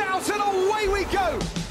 Out and away we go.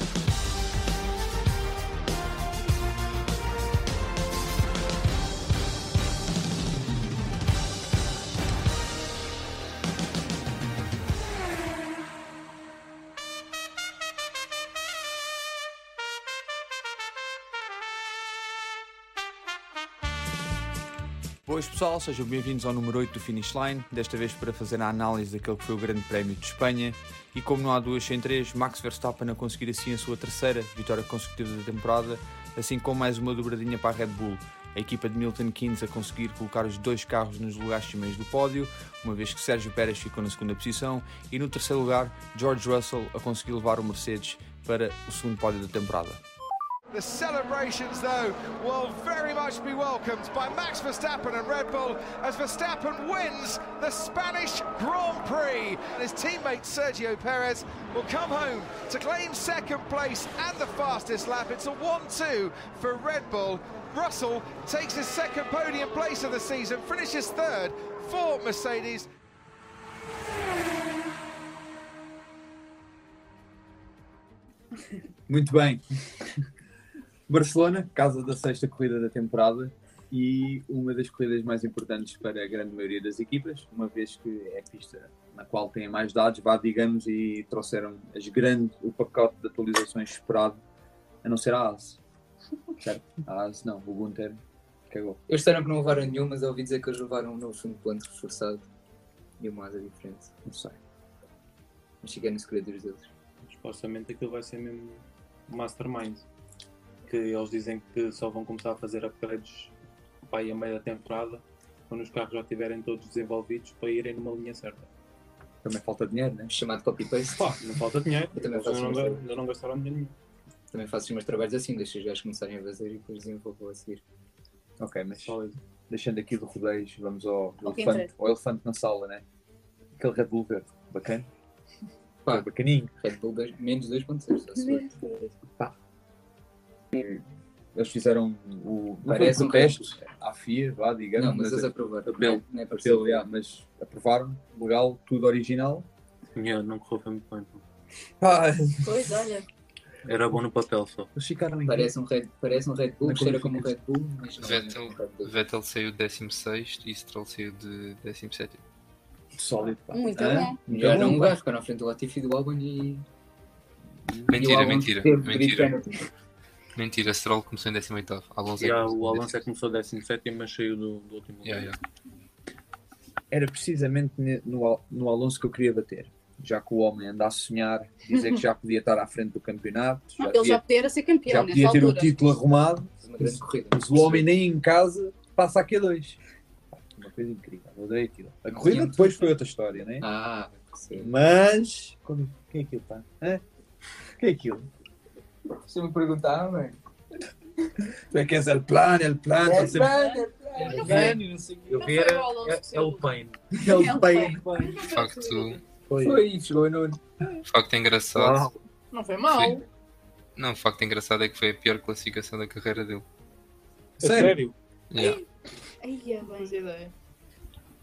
Boas pessoal, sejam bem-vindos ao número 8 do Finish Line, desta vez para fazer a análise daquele que foi o Grande Prémio de Espanha. E como não há duas sem três, Max Verstappen a conseguir assim a sua terceira vitória consecutiva da temporada, assim como mais uma dobradinha para a Red Bull. A equipa de Milton Keynes a conseguir colocar os dois carros nos lugares cimeiros do pódio, uma vez que Sérgio Pérez ficou na segunda posição, e no terceiro lugar, George Russell a conseguir levar o Mercedes para o segundo pódio da temporada. The celebrations, though, will very much be welcomed by Max Verstappen and Red Bull as Verstappen wins the Spanish Grand Prix. And his teammate Sergio Perez will come home to claim second place and the fastest lap. It's a 1 2 for Red Bull. Russell takes his second podium place of the season, finishes third for Mercedes. Muito bem. Barcelona, casa da sexta corrida da temporada e uma das corridas mais importantes para a grande maioria das equipas, uma vez que é a pista na qual têm mais dados, vá, digamos, e trouxeram as grandes, o pacote de atualizações esperado, a não ser a AS. Certo? A AS não, o Gunter cagou. Eles disseram que não levaram nenhum, mas eu ouvi dizer que eles levaram um novo fundo de plano reforçado e uma asa diferente. Não sei. Mas cheguei nos segredos deles. supostamente aquilo vai ser mesmo mastermind. Que eles dizem que só vão começar a fazer upgrades para aí a meio da temporada, quando os carros já estiverem todos desenvolvidos para irem numa linha certa. Também falta dinheiro, né? Chamado copy-paste. Pá, não falta dinheiro, Eu também faço não, ainda não gastaram dinheiro nenhum. Também faço os meus trabalhos assim, deixo os gajos começarem a fazer e depois desenvolvo a seguir. Ok, mas Sólido. deixando aqui do rodeios, vamos ao, elefante, ao elefante na sala, né? Aquele Red Bull verde, bacana. Pá. Bacaninho. Red Bull dois- menos 2.6, só se for. Eles fizeram o Não parece um teste à FIA, vá, digamos, Não, mas mas, eles aprovaram. apelo, Não é apelo, yeah, mas aprovaram, legal, tudo original. Dinheiro não correu muito bem. Pá, Pois, olha. Era bom no papel só. eles ficaram Parece um Red, parece um Red Bull, Na cheira como um Red Bull, mas não é Vettel, um Red Bull. Vettel saiu 16 e Stroll saiu de 17. sólido. Pá. Muito bom. Muito Melhor bom, um gajo, ficaram à frente do Latifi e do Albon e. e Mentira, Albon mentira, mentira. Mentira, Stroll começou em 18. Alonso E é o começou em Alonso é que começou 17 mas saiu do, do último lugar. Yeah, yeah. Era precisamente no, no Alonso que eu queria bater. Já que o homem anda a sonhar, dizer que já podia estar à frente do campeonato, já Ele já podia, podia era ser já campeão podia nessa ter o altura. título arrumado, corrida. mas o homem nem em casa passa aqui a dois. Pá, Uma coisa incrível, eu adorei aquilo. A corrida depois foi outra história, né? Ah, sim. Mas. Quando- Quem é aquilo, pá? Hã? Quem é aquilo? Se me perguntar, mano. Tu é que és el plan, el plan. É, tá sempre- é, é, não sei o quê. Eu vi foi era o é, é o. Pain. El pain. De facto, Foi. Foi, chegou nono. de facto engraçado. Não foi mal. Sim. Não, o facto engraçado é que foi a pior classificação da carreira dele. Sério? Yeah. Ai, é bem. ideia.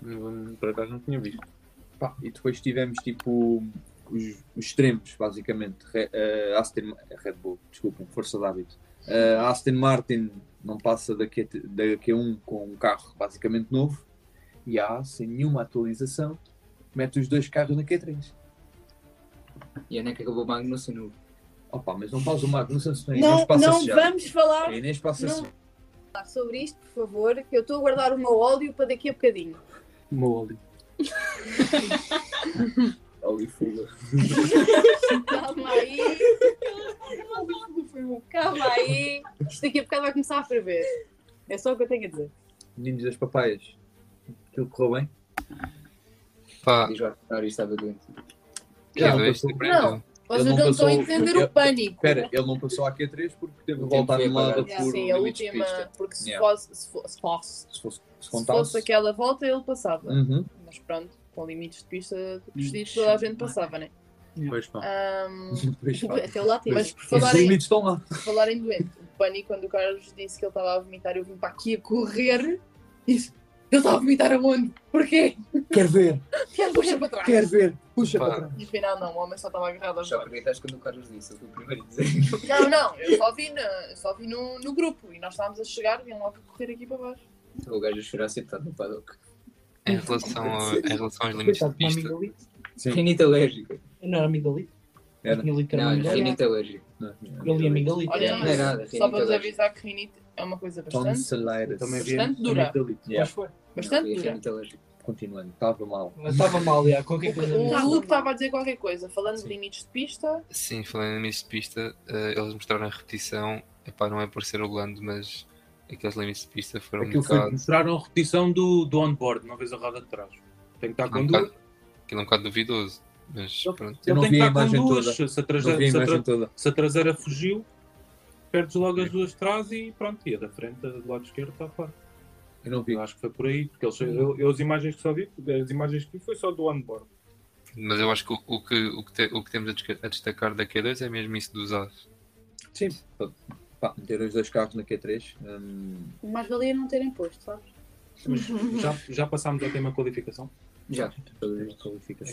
Não- Por acaso não tinha visto. Pá, e depois tivemos tipo os, os extremos, basicamente. Re, eh, Aston, Red Bull, desculpem, força de hábito. Eh, Aston Martin não passa da, Q, da Q1 com um carro basicamente novo e a sem nenhuma atualização, mete os dois carros na Q3. E a NEC acabou o Magnussen no. Opa, mas não faz o Magnussen Não, passa não vamos falar A Inês passa não. falar sobre isto, por favor, que eu estou a guardar o meu óleo para daqui a bocadinho. Molly. Óleo fuga. Calma aí. Calma aí. Isto daqui a bocado vai começar a ferver. É só o que eu tenho a dizer. Meninos das papaias. Aquilo correu bem? Pá, Diz lá, a estava doente. Q2 Não, surpreendeu. Vocês não não, estão a passou- entender eu- o pânico. Espera, ele não passou à Q3 porque teve de voltar anulada por Sim, a última. pista. Porque se, Yeah. fosse, se, fosse, se, fosse, Se fosse, se fosse aquela volta, ele passava. Uhum. Mas pronto, com limites de pista vestidos, toda a gente passava, né? Pois pá. Ahm, Pois, pá. até lá. Mas por Os falar limites estão lá. por falar em doente, o pânico, quando o Carlos disse que ele estava a vomitar, eu vim para aqui a correr e disse: Ele está a vomitar aonde? Porquê? Quer ver, Puxa para trás. quer ver, puxa Pá. para trás. E afinal não, o homem só estava agarrado aos Já olhos. acreditaste quando o Carlos disse, eu fui o primeiro a dizer. Não, não, eu só vi, na, só vi no, no grupo e nós estávamos a chegar e iam logo a correr aqui para baixo. O gajo a chorar sentado no paddock. Em relação, a- em relação aos limites de pista. Rinite alérgica. Não era amigdalite? Era. Era Não, amigdalite. rinite alérgica. Ele ia amigdalite. Olha, Não é nada, só para vos rinite avisar que rinite é uma coisa bastante, Tonsillitis. Também vi Bastante dura. amigdalite. Yeah. Mas foi. bastante dura. Rinite alérgica. Continuando, estava mal. Mas Estava mal, já, qualquer coisa. O. Luke estava a dizer qualquer coisa, falando de limites de pista. sim, falando em limites de pista, eh, eles mostraram a repetição. Epá, não é por ser o Lando, mas aqueles limites de pista foram um Aquilo foi bocado. mostraram a repetição do, do on-board, não vês a roda de trás. Tem que estar um com bocado- duas. Aquilo é um bocado duvidoso. Mas pronto. Eu não Ele vi tem a que estar imagem com duas. toda. Se a, vi a traseira, se, a tra- se a traseira fugiu, perdes logo as duas de trás e pronto. E a da frente, a do lado esquerdo, está fora. Eu não vi. Eu acho que foi por aí. Porque eles, eu, eu as imagens que só vi, as imagens que vi foi só do on-board. Mas eu acho que o, o que, o, que te- o que temos a destacar da Q2 é mesmo isso dos as. Sim. Pá, meter os dois carros na Q3. hum, Mais valia não terem posto, sabes? Mas já, já passámos ao tema qualificação? Já.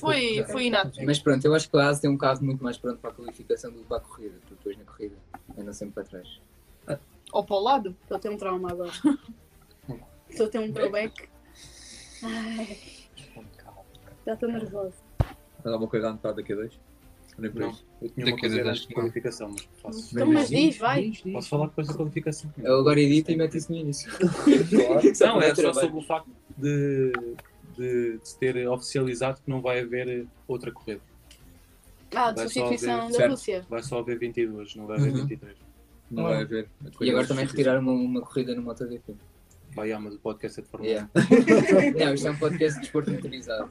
Foi, foi inapto. Mas pronto, eu acho que a ASE tem um carro muito mais pronto para a qualificação do que para a corrida. Tu depois na corrida anda sempre para trás. Ou para o lado. Estou a ter um trauma agora. Estou a ter um throwback. Ai, já estou nervosa. Alguma coisa a anotar da Q2? Por Não. isso. Eu tinha uma coisa antes de não. qualificação, mas posso, Então, mas diz, vai. posso falar depois da qualificação. Eu agora edito e meto isso no início. Não, é só sobre o facto de, de, de se ter oficializado que não vai haver outra corrida. Ah, de Vai só substituição haver- da. Rússia. Vai só haver 22, não vai haver Uhum. 23. Não vai haver. E agora também retiraram uma, uma corrida no MotoGP. Vai, ah, mas o podcast é de Fórmula Yeah. Não, isto é um podcast de desporto motorizado.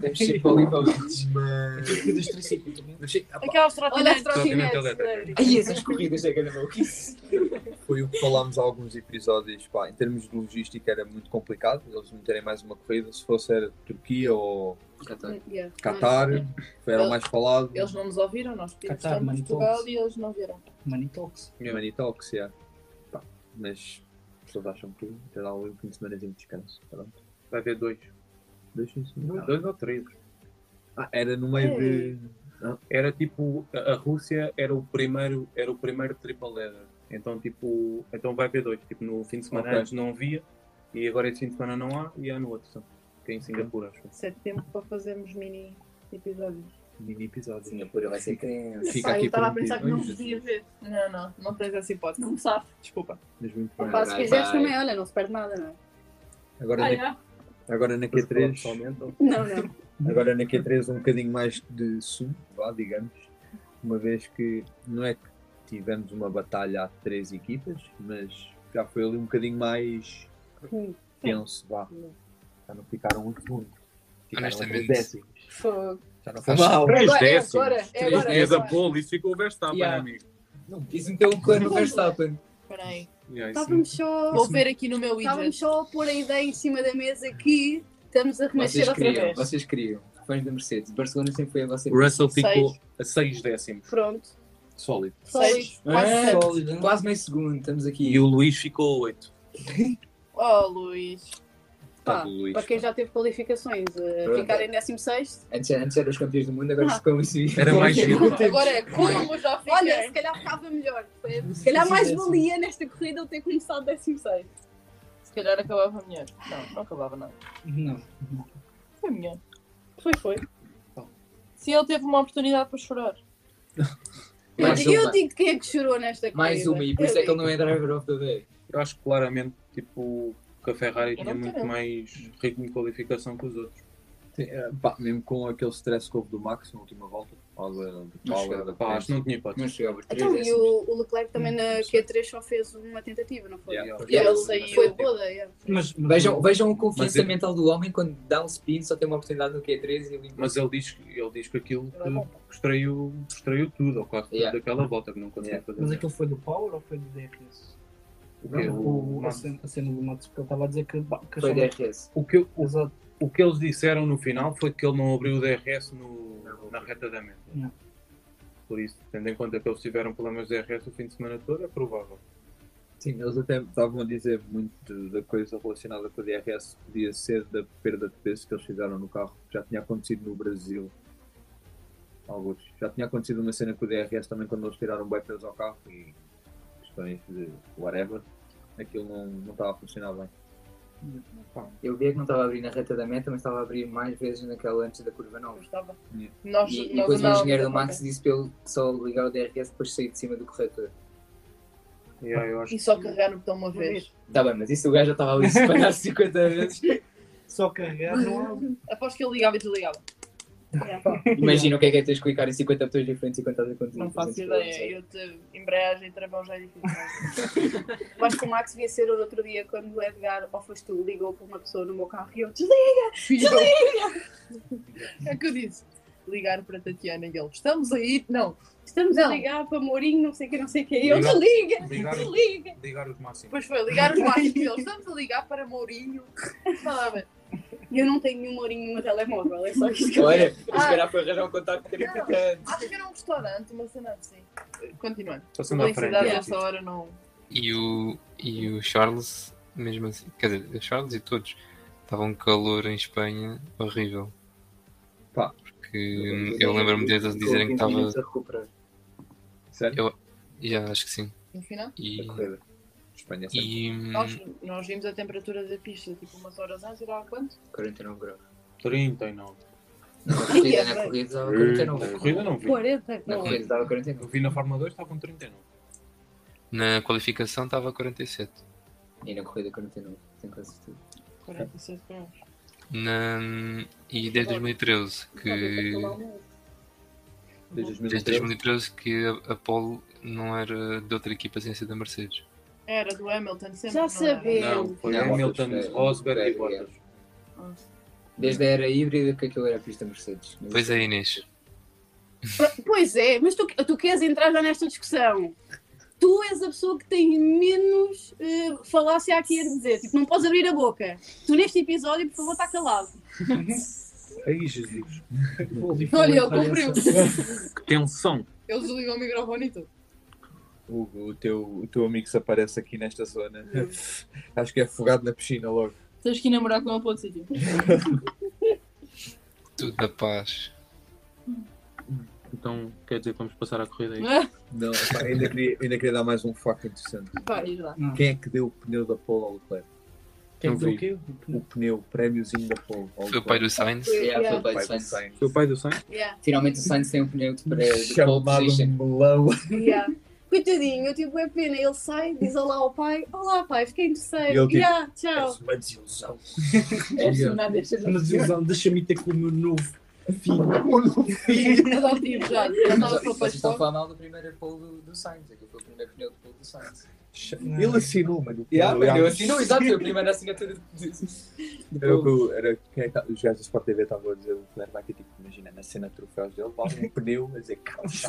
Temos de ir para ali para ali. Corridas de triciclo também. Aquelas trotinetes. Ai, essas corridas é que era maluquice. Foi o que falámos há alguns episódios. Pá, em termos de logística era muito complicado. Eles meterem mais uma corrida. Se fosse era Turquia ou Yeah. Qatar, foi era o mais falado. Eles não nos ouviram, nós pedimos Qatar, Manitoba. Portugal e eles não. Money Talks. Money Talks, yeah. Pá, mas as pessoas acham que ter lá um fim de semana de descanso. Pronto. Vai haver dois. Dois fins de semana. Dois ou três. Ah, era no meio de. Era tipo, a, a Rússia era o primeiro, era o primeiro triple header. Então tipo, então vai haver dois. Tipo, no fim de semana Ok. antes não havia e agora esse fim de semana não há e há no outro. Só, que é em Singapura, acho. Sete tempo para fazermos mini episódios. Mini episódio. Singapura vai ser criança. Fica Pá, eu aqui estava a pensar que não podia ver. Não, não, não tens essa hipótese. Não sabe. Desculpa. Mas muito bem. Pá, se vai, quiseres também, olha, não se perde nada, não é? Agora, Ah, na, agora na Depois Q3. pessoalmente, ou- Não, não. Agora na Q3 um bocadinho mais de sumo, vá, digamos, uma vez que não é que tivemos uma batalha a três equipas, mas já foi ali um bocadinho mais tenso, vá. Já não ficaram um segundo. Ficaram a Honestamente, décimos. Fogo. Já não foi Acho- mal. Três Agora, é décimos. agora, é Três é a pole, isso ficou o Verstappen, Yeah. amigo. Isso meteu o cano no Verstappen. Espera aí. Estávamos só, Vou ver aqui no meu estávamos widget. só a pôr a ideia em cima da mesa que estamos a Vocês outra queriam, vez. vocês queriam. Fãs da Mercedes. Barcelona sempre foi a vossa O Russell Seis. ficou a seis décimos. Pronto. Sólido. Sólido. Seis. Quase É. sete. Sólida. Quase meio segundo, estamos aqui. E o Luís ficou a oito. Oh, Luís. Pá, Tá, Luís, para quem já teve qualificações, uh, ficar em 16 Antes, antes eram os campeões do mundo, agora Ah. ficam assim. Era mais giro. Agora é como já fiquei. Olha, se calhar ficava melhor. Se calhar mais valia nesta corrida eu ter começado 16. Se calhar acabava melhor. Não, não acabava nada. Não. Foi melhor. Foi, foi. Se ele teve uma oportunidade para chorar. Eu, Mais digo- eu uma. digo quem é que chorou nesta corrida. Mais uma, e por isso é que ele não é driver of the day. Eu acho que claramente tipo, que a Ferrari tinha muito quero. mais ritmo de qualificação que os outros. Sim, é, pá, mesmo com aquele stress que houve do Max na última volta, ou da, da Não Paula, chegava. da Pá, acho que não tinha hipótese. Então, e o, o Leclerc também na Q3 só fez uma tentativa, não foi? Yeah. E ele Ele saiu. Foi toda, yeah. Mas, mas Vejam, vejam a confiança mental do homem quando dá um spin, só tem uma oportunidade no Q3 e limpa. Mas ele diz, que- ele diz que aquilo Ele que extraiu, extraiu tudo, ou quase tudo daquela volta, que não conseguia Yeah. fazer. mas aquilo foi do Power ou foi do DRS? O, que, O, o, a, cena, a cena do porque ele estava a dizer que. que Foi DRS. o, que, o, o que eles disseram no final foi que ele não abriu o DRS no, na reta da meta. Yeah. Por isso, tendo em conta que eles tiveram problemas de DRS o fim de semana todo, é provável. Sim, eles até estavam a dizer muito da coisa relacionada com a DRS podia ser da perda de peso que eles fizeram no carro. Já tinha acontecido no Brasil. Alguns. Já tinha acontecido uma cena com o DRS também quando eles tiraram bem peso ao carro e questões de whatever. Aquilo não, não estava a funcionar bem. Eu via que não estava a abrir na reta da meta, mas estava a abrir mais vezes naquela antes da curva 9. Estava. Yeah. Nós, E, e nós depois o engenheiro do Max disse para ele só ligar o DRS depois de sair de cima do corretor. Yeah, eu acho E só carregar no botão uma vez. Tá bem, mas isso o gajo já estava ali a espalhar 50 vezes. Só carregar não há. Aposto que ele ligava e desligava. Imagina o que é que é teres que clicar em 50 botões diferentes estás a conduzir. Não faço 300 ideia. Eu te embreagem e travão já é difícil. Eu acho que o Max devia ser o outro dia quando o Edgar, ou foste tu, ligou para uma pessoa no meu carro e eu desliga, desliga! É o que eu disse. Ligar para a Tatiana e ele. Estamos aí. Não. Estamos a Não. ligar para Mourinho, não sei o que, não sei o que. E eu desliga, ligar- desliga! ligar os máximos. Depois foi ligar os máximos e ele. Estamos a ligar para Mourinho. Falava. E eu não tenho nenhum Mourinho no meu telemóvel, é só isto que eu Olha, quero. se calhar foi arranjar um era importante. Acho que era um restaurante, uma cena assim. Continuando. Frente. Publicidade é. nessa hora não. E o, e o Charles, mesmo assim, quer dizer, o Charles e todos, estavam um calor em Espanha horrível. Pá. Porque eu lembro-me deles dizerem que estava. Sério? Já, acho que sim. No final. E. Espanha sempre. e Nós, nós vimos a temperatura da pista tipo umas horas antes e dava quanto? 49 graus. 39. Na corrida, na corrida estava Na 49. corrida não vi. 40, Na corrida estava 49. Eu vi na Fórmula 2 estava com 39. na qualificação estava 47. E na corrida 49. Tenho quase certeza. 46 graus. Na, e desde 2013 que. Desde Desde 2013. 2013 que a, Pole não era de outra equipa sem ser da Mercedes. Era do Hamilton sempre. Já sabemos. Não, foi Não, Hamilton, é, Rosberg e é, Bottas. Desde a era híbrida que aquilo era a pista Mercedes. Pois é, Inês. Pois é, mas tu, tu queres entrar já nesta discussão. Tu és a pessoa que tem menos eh, falácia aqui a dizer. Tipo, não podes abrir a boca. Tu neste episódio, por favor, está calado. Ai, Jesus. Olha, ele cumpriu. Que tensão. Ele desligou o microfone e tudo. Hugo, o teu, o teu amigo se aparece aqui nesta zona. Acho que é afogado na piscina logo. Tens que ir namorar com ele para outro sítio. Tudo na paz. Então quer dizer que vamos passar à corrida aí? Não, pá, ainda, queria, ainda queria dar mais um fato interessante. Pá, lá. Quem é que deu o pneu da pole ao Leclerc? Quem deu o quê? O pneu, o prémiozinho da pole. ao Foi o pai Leclerc. do Sainz. Yeah, foi o pai do Sainz. Foi o pai do Sainz? Yeah, Finalmente o Sainz tem um pneu de, de pole Chamado position. melão. yeah. Coitadinho, eu tipo, é pena. Ele sai, diz olá ao pai. Olá, pai, fiquei em terceiro. Ele, tipo, yeah, tchau. uma desilusão. É nada, deixa Uma desilusão, deixa-me ter com o meu novo filho. Adotivo já. Já Mas estava vocês para estão a falar mal do primeiro pole do, do Sainz. Aquilo foi o primeiro pneu de pole do Sainz. Ele assinou, mano. Yeah, Ele- eu assinou, exato, foi a primeira assinatura de, de, Era o que era quem é que tá- os gajos da Sport TV estavam a dizer, o Leclerc vai ter tipo, imagina, na cena de troféus dele, vale um pneu a dizer Carlos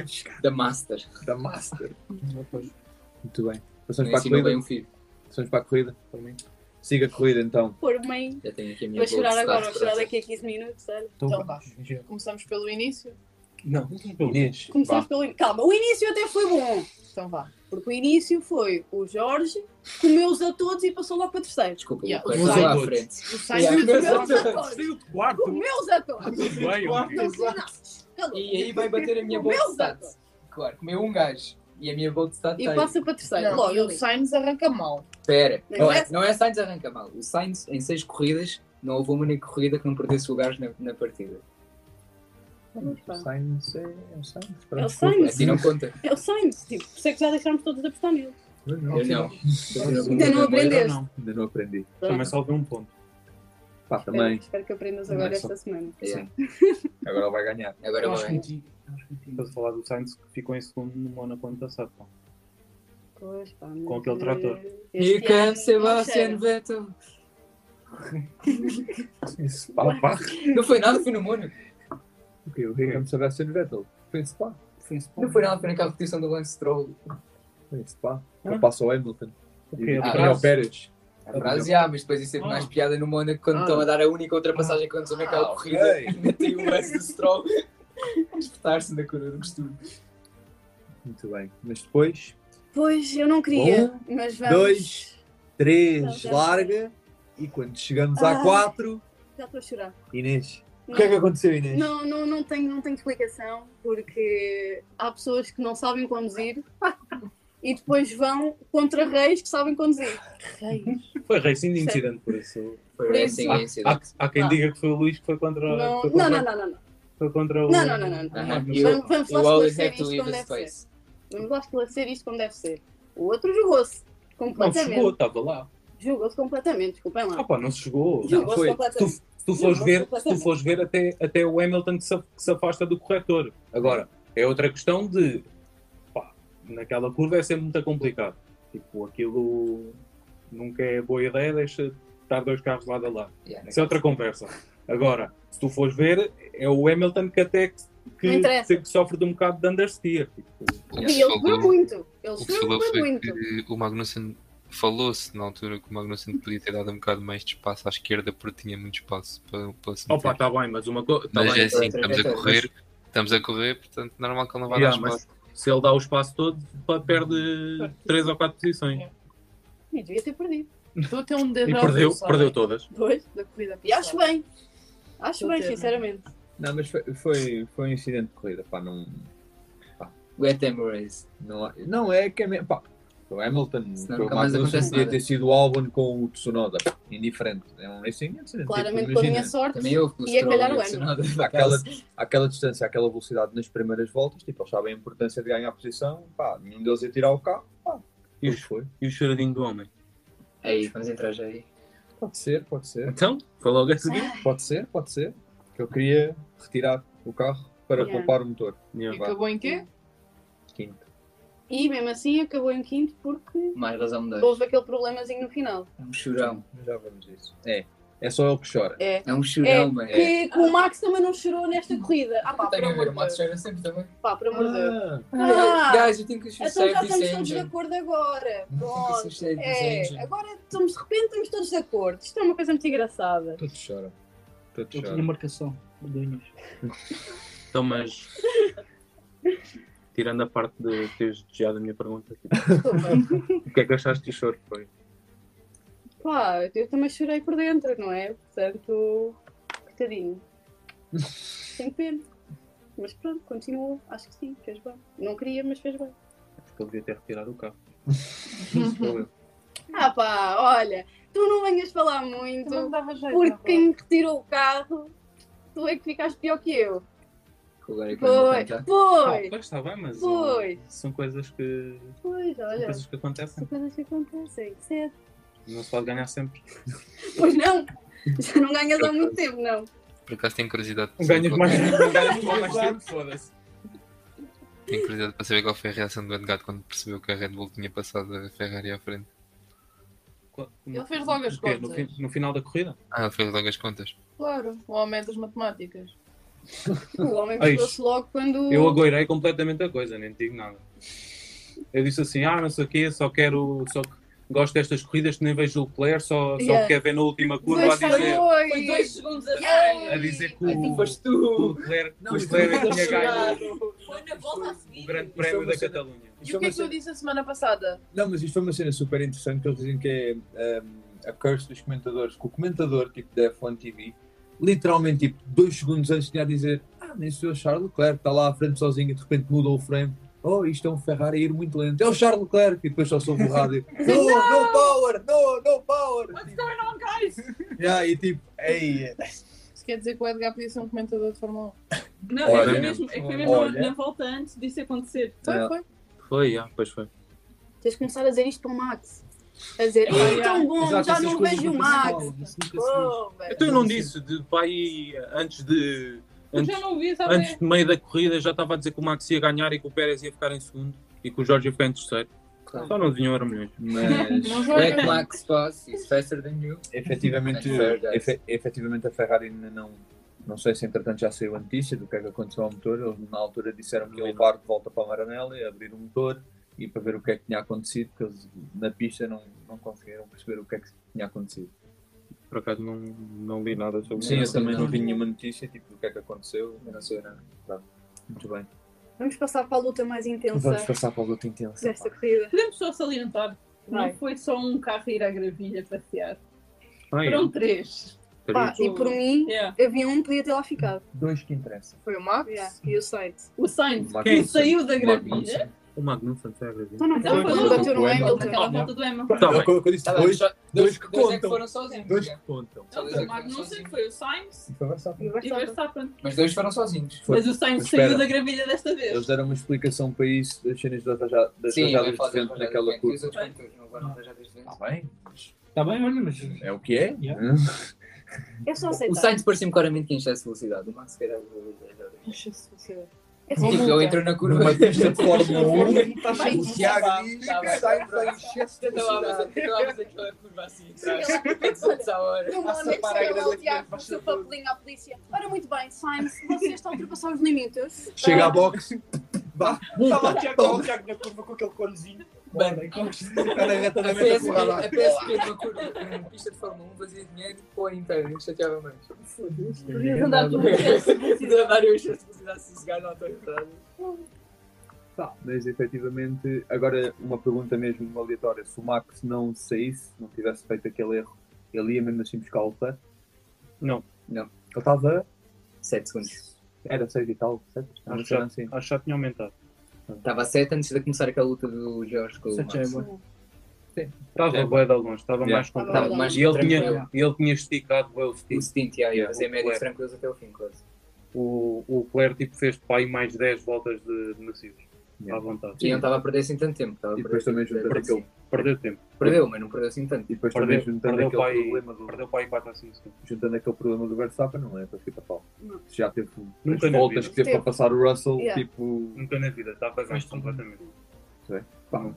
Buscar Da Master. da Master. Muito bem. Passamos para a ensinou bem corrida? um filho. Passamos para a corrida? Siga a corrida então. Por mãe. Já tenho aqui a minha Vou chorar agora, vou chorar daqui a 15 minutos, sério. Então vá. Começamos pelo início. Não. Começamos pelo in- Calma, o início até foi bom. Então vá. Porque o início foi o Jorge, comeu-os a todos e passou logo para terceiro. Desculpa, Yeah, o lá à frente. O Comeu-os a todos. Saiu de quarto. Comeu-os a todos. Calou. E aí vai bater a minha bold a stat. Claro, comeu um gajo. E a minha bold stat E está aí. passa para terceiro. Não, Logo e o. Sainz arranca mal. Espera, Não não é? não é Sainz arranca mal. O Sainz, em seis corridas, não houve uma única corrida que não perdesse lugares na, na partida. O Sainz é é o Sainz. É o. Sainz. Assim não conta. É o Sainz. Tipo, por isso é que já deixámos todos de apostar nele. Eu não, Eu não. Ainda não aprendeste. Ainda não aprendi. também só vi um ponto. Pá, também. Espero que aprendas Também agora só- esta semana. Yeah. Agora vai ganhar. Agora Eu acho vai. eu contigo. Estás a falar do Sainz que ficou em segundo no Mónaco ano passado. pá. Pois, pá, Com aquele trator. Comes não Sebastian. Vettel. Esse pá, pá. Não foi nada, foi no Mónaco. O quê? O Ricardo Sebastian Vettel. Foi esse pá. Foi esse Não foi nada, foi naquela repetição do Lance Stroll. Foi esse pá. Hã? Ele passa o Hamilton. O E quê? o? Pérez. A frase já, mas depois isso Ah. mais piada no Mónaco quando Ah. estão a dar a única ultrapassagem que aconteceu naquela Ah, corrida. E metem o Lance do Stroll a espetar-se na curva do costume. Muito bem. Mas depois, Pois, eu não queria, Um, mas vamos. dois, três, larga. E quando chegamos Ai. à quatro, Já estou a chorar. Inês. O Não. que é que aconteceu, Inês? Não, não, não, tenho, não tenho explicação, porque há pessoas que não sabem conduzir e depois vão contra reis que sabem conduzir. Reis. Foi Racing de incidente, por isso. Foi Por Racing Há, há, há quem Ah. diga que foi o Luís que foi contra. Não, foi não, contra, não, não, não. não. Foi contra o. Não, não, não, não, não. Ah, You, Vamos- lá esclarecer isto como deve ser. Vamos lá esclarecer isto como deve ser. O outro jogou-se Não completamente. chegou, estava lá. Jogou-se completamente, desculpem lá. Ah, pá, não se chegou. Jogou-se tu, completamente. se tu fores Não, ver, se tu fores ver até, até o Hamilton que se, que se afasta do corretor. Agora, é outra questão de naquela curva é sempre muito complicado. Tipo, aquilo nunca é boa ideia, deixa estar dois carros lado a lado. Yeah. Isso é outra conversa. Agora, se tu fores ver, é o Hamilton que até que, que sofre de um bocado de understeer. Tipo, E ele sofreu muito. Ele sofreu muito. o Magnussen falou-se na altura que o Magnussen podia ter dado um bocado mais de espaço à esquerda porque tinha muito espaço para, para se opa, meter. está bem, mas uma coisa. Mas é bem, assim, outra estamos a correr, estamos a correr, portanto normal que ele não vai Yeah, dar mas espaço. Se ele dá o espaço todo, perde 3 ou 4 posições. E devia ter perdido. Estou a ter um E déjà vu, perdeu, sabem? perdeu todas. Dois da corrida. E acho bem. Acho Estou bem, ter, sinceramente. Não, mas foi, foi, foi um incidente de corrida, pá, não, Wet Race. não, não é que é mesmo, pá, o Hamilton, Senão o nunca mais acontece podia nada. ter sido o Albon com o Tsunoda, indiferente, é um racing incident, Claramente tipo, com a minha sorte. Também com o Ia Stroll calhar e o. Tsunoda. aquela, aquela distância, aquela velocidade nas primeiras voltas, tipo, eles sabem a importância de ganhar a posição, pá, nenhum deles ia tirar o carro, pá, E o, foi. e o choradinho do homem? Aí, vamos entrar já aí. Pode ser, pode ser, Então, foi logo a seguir. pode ser, pode ser, que eu queria retirar o carro para Yeah. poupar o motor, E Yeah. acabou em quê? E mesmo assim acabou em quinto porque Mais razão me houve aquele problemazinho no final. É um chorão. Já vamos isso. É, é só ele que chora. É. É um É, chorão, mano. que, que o Max também não chorou nesta corrida. Ah, pá, Tenho a ver, o Max chora sempre também. Pá, por amor de Deus. Ah, Ah, Guys, eu tenho que então já estamos todos de acordo agora. Pronto. É, agora estamos, de repente estamos todos de acordo. Isto é uma coisa muito engraçada. todos choram. Todos Eu tinha choram. marcação. do Inês. Então, mas. Tirando a parte de teres desviado a minha pergunta, tipo, o que é que achaste do choro? Foi? Pá, eu também chorei por dentro, não é? Portanto, coitadinho. Tenho pena. Mas pronto, continuou. Acho que sim, fez bem. Não queria, mas fez bem. Porque ele devia ter retirado o carro. Eu. Ah pá, olha, tu não venhas falar muito, dava jeito. porque não foi? quem retirou o carro, tu é que ficaste pior que eu. Agora é que eu vou Foi, contar. Ah, foi, pois está bem, mas. Foi. uh, São coisas que. pois, São olha. coisas que acontecem. São coisas que acontecem, cedo. Não se pode ganhar sempre. Pois não, já não ganhas há muito tempo, não. Por acaso tenho curiosidade Ganhas mais, ganhas mais tempo, foda-se. tenho curiosidade para saber qual foi a reação do Edgar quando percebeu que a Red Bull tinha passado a Ferrari à frente. Ele fez logo as? No, contas. fi- no final da corrida? Ah, ele fez logo as contas. Claro, o homem é das matemáticas. O homem Ai, pesou-se logo quando. Eu agoirei completamente a coisa, nem digo nada. Eu disse assim, ah, não sei o quê, só quero, só que gosto destas corridas que nem vejo o Leclerc, só, só Yeah. quero ver na última curva a dizer, foi. Foi dois segundos a Yeah. a dizer que Ai, o, foste o tu! Leclerc, Não, o foi tinha ganho Foi na volta a o seguir. grande prémio foi da cena- Catalunha. E o que é que eu disse a semana passada? Não, mas isto foi uma cena super interessante que eles dizem que é um, a curse dos comentadores. Que o comentador tipo da F1 TV, literalmente tipo, dois segundos antes tinha a dizer ah, nem sou o Charles Leclerc, está lá à frente sozinho e de repente muda o frame. Oh, isto é um Ferrari a ir muito lento. É o Charles Leclerc. E depois só soube o rádio. No, no power, no, no power. What's going on, guys? Yeah, e tipo, ei, Isso quer dizer que o Edgar podia ser um comentador de Fórmula 1. Não, é que Olha, foi mesmo, é que foi mesmo olha. na volta antes disso acontecer. Foi, Ah. foi. Foi, ah, pois foi. Tens de começar a dizer isto para o Max. A dizer, "Ih, tão bom, Exato, já não vejo o Max. Oh, velho. Então eu não disse, de pai, antes de. Antes, já não vi, antes de meio da corrida já estava a dizer que o Max ia ganhar e que o Pérez ia ficar em segundo e que o Jorge ia ficar em terceiro. Claro. Só não adivinham eram milhões. mas Black. Max Boss is faster than you. efetivamente, É efe- efetivamente a Ferrari ainda não. Não sei se entretanto já saiu a notícia do que é que aconteceu ao motor. Eles na altura disseram que iam levar de volta para a Maranello e abrir o motor e para ver o que é que tinha acontecido, porque eles na pista não, não conseguiram perceber o que é que tinha acontecido. Por acaso não, não li nada sobre Sim, eu isso. também não vi nenhuma notícia tipo, do que é que aconteceu. Eu não sei nada. Pronto. Muito bem. Vamos passar para a luta mais intensa Vamos passar para a luta intensa. desta corrida. Podemos só salientar. Vai. Não foi só um carro ir à gravilha passear. Ah, é. Foram três. Pá, e por mim, Yeah. havia um que podia ter lá ficado. Dois que interessa. Foi o Max? Yeah. E o Sainz. O Sainz, O que saiu da gravilha. O Magnussen foi a gravilha. Então não Não, foi o bateu no Hamilton. Aquela volta do Hamilton. Tá bem. Eu, eu disse Tá dois, que dois é que contam. foram sozinhos. Dois já. que contam. É o foram Magnussen, foi o Sainz E o o Verstappen. Mas dois foram sozinhos. Mas o Sainz saiu da gravilha desta vez. Eles deram uma explicação para isso das cenas das, das Sim, rajadas de vento naquela curva. Está bem, Está bem, olha, mas. é o que é. É só O aceitar. Sainz parecia-me claramente que enchesse velocidade. O Max queria É só Tipo, ele entrou na curva. Numa pista de Fórmula 1, Vai. o Tiago diz Tá que bem. sai para excesso de Eu velocidade. eu a fazer aquela curva assim atrás. a 200 à hora. Normalmente para a chega lá grande o Tiago com o seu papelinho à polícia. Ora, muito bem, Sainz, você está a ultrapassar os limites. Chega à boxe, estava o Tiago na curva com aquele conezinho. Bora, e como reta A PSP, a PSP numa pista de Fórmula 1 fazia dinheiro com a inteira, não chateava mais. Podias andar tu Podia andar eu excesso de velocidade sossegado na autoestrada. Tá, mas efetivamente, agora uma pergunta mesmo aleatória: se o Max não saísse, não tivesse feito aquele erro, ele ia mesmo assim buscar o Leclerc? Não. Ele estava. 7 segundos. Era 6 e tal, 7? Não Acho que sei já, assim. acho que já tinha aumentado. Estava a 7 antes de começar aquela luta do Jorge com o é Max. Estava É. bué de longe, estava Yeah. mais controlado. Mais E ele tinha, ele tinha esticado o O stint. stint, yeah, Yeah, fazer o médios tranquilos até o fim, quase. O, o Leclerc tipo, fez para aí mais 10 voltas de, de macios. Yeah. À vontade. E não estava a perder assim tanto tempo. Estava a E depois também junta perder aquele- assim. Perdeu tempo. Perdeu, mas não perdeu assim tanto. E depois Perdeu, também juntando perdeu, aquele aí, problema do. perdeu para aí 4 a 5 segundos. Juntando aquele problema do Verstappen, não é para ficar pau. Não. Se já teve Nunca voltas que teve para passar o Russell, Yeah. tipo. Nunca na vida, estava ganho completamente. Pá,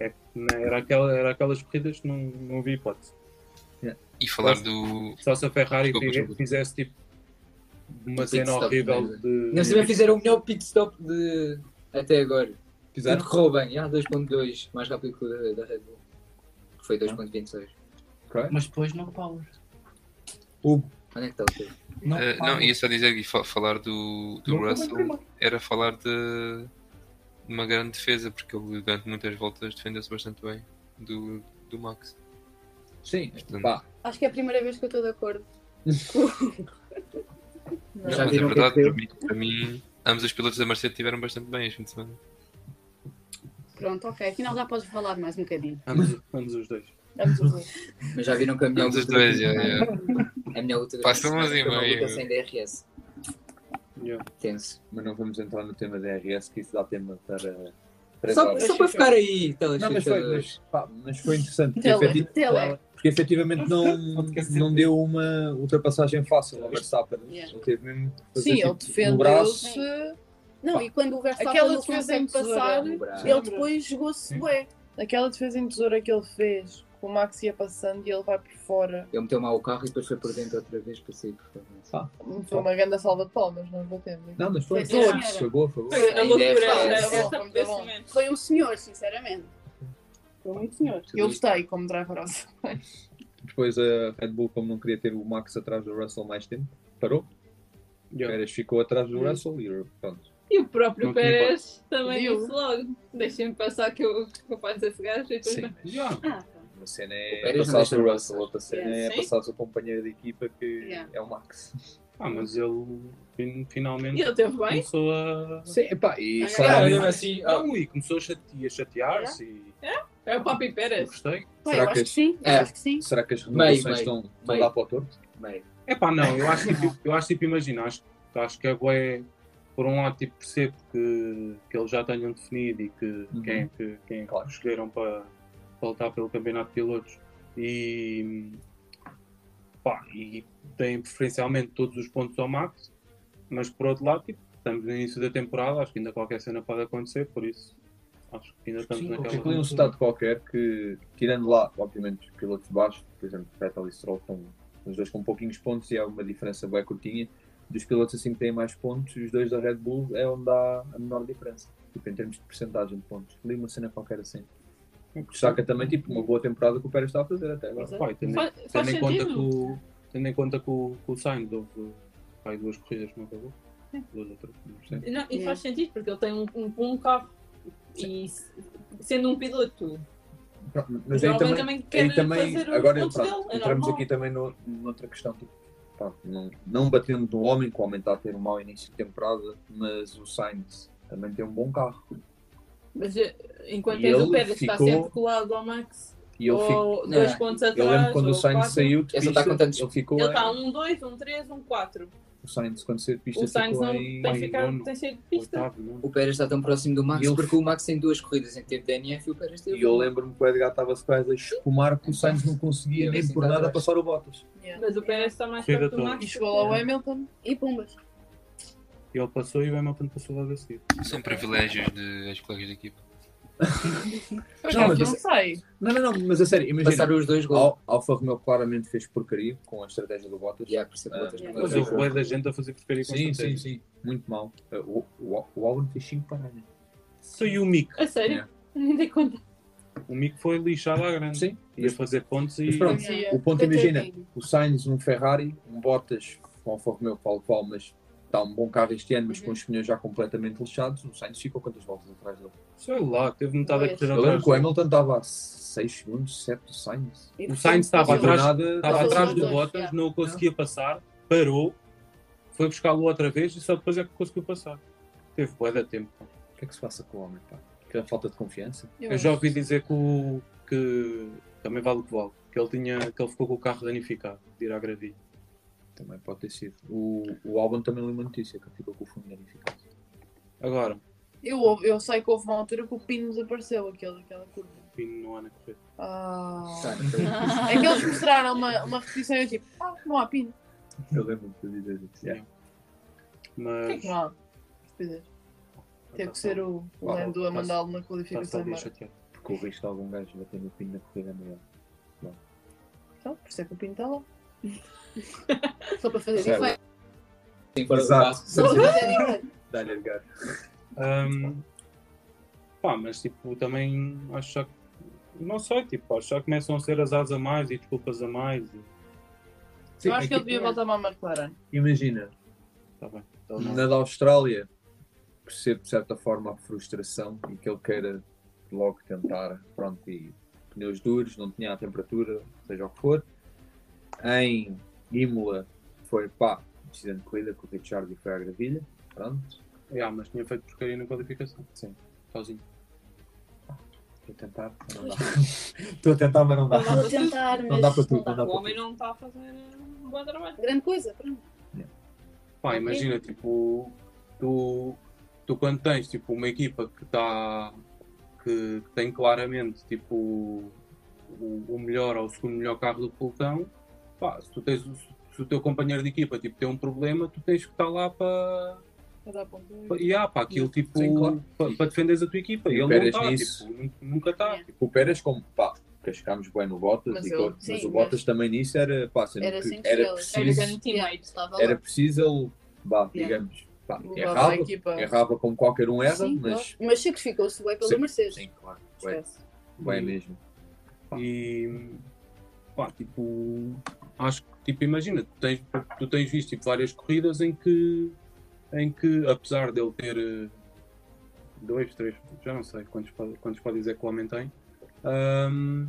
É, que não- era, aquela, era aquelas corridas que não, não havia hipótese. E falar do. Só se a Ferrari Desculpa, fize- desculpa. fizesse tipo uma Um cena horrível né? de. Eles também fizeram o melhor pit stop de... até agora. Fizeram? Tudo correu bem. Yeah, 2.2, mais rápido que o da, Red Bull. Que foi 2.26. ok. Mas depois não power. Hugo, Onde é que está o teu? Não, não, ia só dizer e fa- falar do, do Não foi Russell era falar de uma grande defesa, porque ele durante muitas voltas defendeu-se bastante bem do, do Max. sim, Portanto, pá, Acho que é a primeira vez que eu estou de acordo. não, mas é o que é verdade, que para mim, para mim, ambos os pilotos da Mercedes tiveram bastante bem este fim de semana. Pronto, ok. Afinal já podes falar mais um bocadinho. Ambos, ambos os dois. Vamos os dois. Mas já viram que a melhor Ambos os luta dois, já, já. A melhor luta Passa uma luta sem DRS. Yeah. Tenso. mas não vamos entrar no tema da RS, que isso dá tema para. Só, só para ficar aí, Não, mas foi, mas, pá, mas foi interessante. Porque, Tele, tele. porque efetivamente não, não deu uma ultrapassagem fácil ao Verstappen. Yeah. Ele teve mesmo Sim, ele tipo, braço. defendeu-se. Não, e quando o Verstappen Aquela não defesa consegue em tesoura. passar, ele depois jogou-se bué. Aquela defesa em tesoura que ele fez, o Max ia passando e ele vai por fora. Ele meteu mal o carro e depois foi por dentro outra vez para sair por fora. Foi uma grande salva de palmas, nós batemos. Não, mas foi, Foi foi, boa, foi boa. Foi loucura é fácil. dessa- Foi um senhor, sinceramente. Foi muito senhor. Eu gostei como driver also. Depois a Red Bull, como não queria ter o Max atrás do Russell mais tempo, parou. O Yeah. Pérez ficou atrás do Hum. Russell e pronto. E o próprio Não Pérez também Viu? disse logo. Deixem-me passar que eu que eu faço esse gajo e depois. Sim, Yeah. Ah, uma cena é passar o Russell, outra cena é passar o seu companheiro de equipa que Yeah. é o Max. Ah, mas ele fin- finalmente E ele teve bem? começou a. Sim, epá, e Ah, Claro, claramente, mesmo assim, ah, Não, e começou a chate- a chatear-se e É o Papi eu Pérez. gostei. Pá, Será eu que acho que sim. É. Acho que sim. será que as renovações estão, estão dar para o torto? meio. É pá, não, eu acho tipo, eu acho tipo, imagina, acho, acho que é bué, por um lado tipo, percebo que, que eles já tenham definido e que Uhum. quem é que, quem é que Claro. escolheram para, para lutar pelo campeonato de pilotos e, pá, e têm preferencialmente todos os pontos ao Max, mas por outro lado, tipo, estamos no início da temporada, acho que ainda qualquer cena pode acontecer, por isso acho que ainda estamos Sim, naquela. porque ali um estado qualquer que, tirando lá, obviamente, os pilotos baixos, por exemplo, Vettel e Stroll estão os dois com pouquinhos pontos e há uma diferença bem curtinha. Dos pilotos assim que têm mais pontos, os dois da Red Bull é onde há a menor diferença, tipo, em termos de percentagem de pontos. Ali uma cena qualquer assim. Destaca também tipo, uma boa temporada que o Pérez está a fazer até agora. E tendo, Faz- tendo faz em conta que o, tendo em conta que o, que o Sainz houve pá, aí duas corridas que não acabou. Duas ou três. Sim. Não, e É. faz sentido, porque ele tem um, um bom carro. E se- sendo um piloto, Pronto, Mas aí também, também quer aí também agora pronto, dele, é entramos aqui também no, noutra questão, tipo, pá, não, não batendo no homem, que o homem está a ter um mau início de temporada, mas o Sainz também tem um bom carro. Mas eh, enquanto E tens ele o Pérez que está ficou- sempre colado ao Max, E ele ficou. ou dois Não, pontos Eu atrás, lembro quando o Sainz quatro. saiu de Ele pista, tantos- ele ficou Ele está um 2, um 3, um 4. o Sainz quando saiu de pista O Sainz ficou não em... tem, em ficado, tem saído de pista. Oitavo? O Pérez está tão próximo do Max E ele- porque o Max tem duas corridas em que teve DNF e o Pérez teve. E eu lembro-me que o Edgar estava-se quase a espumar que o Sainz não conseguia nem por está nada atrás. passar o Bottas. Yeah. Mas o Pérez está mais perto do. Max. E chegou lá o Hamilton. E pumbas. E ele passou e o Hamilton passou logo a seguir. São privilégios de ex-colegas de equipa. Não, mas não sei. Não, não, não, mas a sério, imagina. Passaram os dois gols. Al- Alfa Romeo claramente fez porcaria com a estratégia do Bottas. Yeah, por é que Ah, Bottas yeah. Mas houve bué da gente a fazer porcaria com Sim, sim, estratégia. sim. Muito mal. Uh, O, o, o Albon fez 5 paradas. Saiu o Mick. A sério? Yeah. Nem dei conta. O Mick foi lixado à grande. Sim. Ia fazer pontos e. Mas pronto, Yeah. o ponto imagina, o Sainz um Ferrari, um Bottas com Alfa Romeo qual qual, mas está um bom carro este ano, mas com os pneus já completamente lixados, o Sainz ficou quantas voltas atrás dele? Sei lá, teve metade correr Eu lembro que o Hamilton estava a 6 segundos, 7 do Sainz. O Sainz estava atrás, Nada, estava atrás do Bottas, não o conseguia passar, parou, foi buscá-lo outra vez e só depois é que conseguiu passar. Teve bué de tempo. O que é que se passa com o homem? Pá? Que é a falta de confiança? Eu já ouvi dizer que, o, que também vale o que vale, que ele, tinha, que ele ficou com o carro danificado, de ir à gravilha. Também pode ter sido. O, o Albon também leu uma notícia que ficou com o fundo danificado. Agora, Eu, eu sei que houve uma altura que o Pino desapareceu, aquele, aquela curva. o Pino não há na corrida. Ah. Tá, foi- É que eles mostraram uma, uma repetição e eu tipo, ah, não há Pino. Eu lembro-me de dizer isso. yeah. Por que é Mas que não há? Estupidez. Teve que ser o, Lando a mandá-lo na qualificação. chateado. Porque o risco de algum gajo bater no pino na corrida é maior. Então, por isso é que o Pino está lá. Só para fazer efeito. Sim, fora do Exato. passo. Só para fazer. Dá-lhe. Ahm, pá, mas tipo, também acho já que. Não sei, tipo, acho que já começam a ser azares a mais e desculpas a mais. E... Sim, eu acho que ele aqui- devia voltar para a McLaren. Imagina, Tá bem. Então, não. na da Austrália, percebo de certa forma a frustração e que ele queira logo tentar, pronto, e pneus duros, não tinha a temperatura, seja o que for. Em Imola foi pá, decisão de corrida com o Richard e foi à gravilha, pronto. Yeah, mas tinha feito porcaria na qualificação. Sim. Sozinho. Estou a tentar, mas não dá. Estou a tentar, mas não dá. Vou tentar, mas Não dá para tudo, não não dá O homem tudo. não está a fazer um bom trabalho. Grande coisa, pronto. Pá, imagina, tipo, tu, tu quando tens tipo, uma equipa que está que, que tem claramente tipo o, o melhor ou o segundo melhor carro do pelotão, pá, se tu tens o- se o teu companheiro de equipa tipo, tem um problema, tu tens que estar lá para Para para yeah, para aquilo tipo Sim, claro. para, para defenderes a tua equipa. E E o ele não está, nisso. tipo, nu- nunca está. Yeah. O Pérez, como pá, cascámos bem no Bottas, Mas e ele- co- mas sim, o Bottas mas- também nisso era, pá, sendo Era que era estrelas. Era preciso, grande teammate. Estava lá. era preciso ele, bah, Yeah. digamos, pá, errava, errava como qualquer um erra, Sim, mas claro. Mas sacrificou-se bem pela Sim, Mercedes. sim, claro, bem, bem mesmo. E pá, tipo, acho que tipo, imagina, tu tens, tu tens visto tipo, várias corridas em que, em que apesar dele ter eh, dois, três, já não sei quantos, quantos pode dizer que o homem tem, ahm,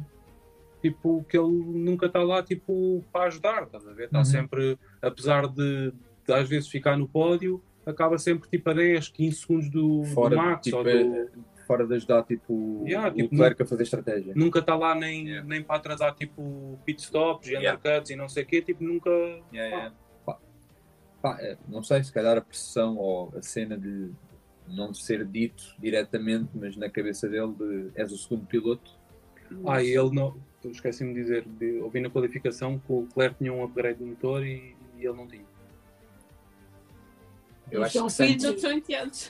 tipo, que ele nunca está lá tipo, para ajudar, estás a ver? Está Uhum. sempre, apesar de, de às vezes ficar no pódio, acaba sempre tipo a 10, 15 segundos do, do Fora, Max tipo, ou do, é- fora de ajudar tipo, Yeah, o tipo, Leclerc a fazer estratégia. nunca está lá nem, Yeah. nem para atrasar tipo pit stops, e Yeah. undercuts e não sei o quê, tipo nunca. Yeah, yeah. Pá, pá, é, não sei, se calhar a pressão ou a cena de não ser dito diretamente, mas na cabeça dele de és o segundo piloto. Ah, e ele não. Esqueci-me de dizer, de, ouvi na qualificação que o Leclerc tinha um upgrade do motor e, e ele não tinha. Eu acho São que filhos.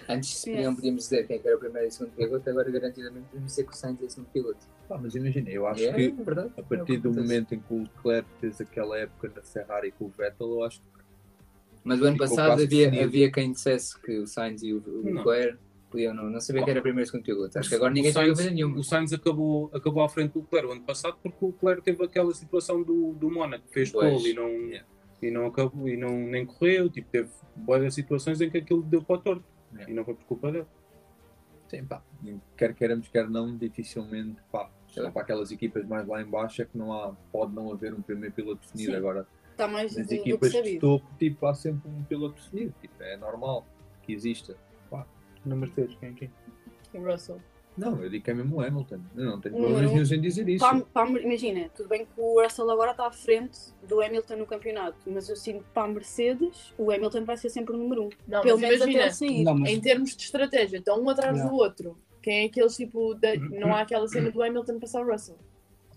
Antes se podiam, podíamos dizer quem é era o primeiro e o segundo piloto, agora garantidamente podemos dizer que o Sainz é o segundo piloto. Pá, mas imagina, eu acho É, que é verdade. a É partir o do momento em que o Leclerc fez aquela época na Ferrari com o Vettel, eu acho que Mas o ano passado havia, definido. havia quem dissesse que o Sainz e o, o Não. Leclerc podiam não, não saber que era primeiro e segundo piloto. Acho que agora ninguém o dúvida nenhuma. o Sainz acabou, acabou à frente do Leclerc o ano passado porque o Leclerc teve aquela situação do, do Mónaco, fez Pois. pole e não, Yeah. E não acabou, e não, nem correu, tipo, teve boas situações em que aquilo deu para o torto. É. E não foi por culpa dele. Sim, pá, quer queiramos, quer não, dificilmente, pá, para aquelas equipas mais lá em baixo é que não há, pode não haver um primeiro piloto definido Sim. agora. Está mais Nas do, do que equipas de sabido. topo, tipo, há sempre um piloto definido, tipo, é normal que exista. Pá. Na Mercedes, quem é quem? E Russell. Não, eu digo que é mesmo o Hamilton. Eu não tenho Número problemas um. nenhum em dizer isso. Para- para- imagina, tudo bem que o Russell agora está à frente do Hamilton no campeonato, mas eu sinto que para a Mercedes o Hamilton vai ser sempre o número um. Não, Pelo menos até imagina, ele sair. Não, mas- em termos de estratégia, estão um atrás Yeah. do outro. Quem é aqueles tipo. de- Não há aquela cena do Hamilton passar o Russell.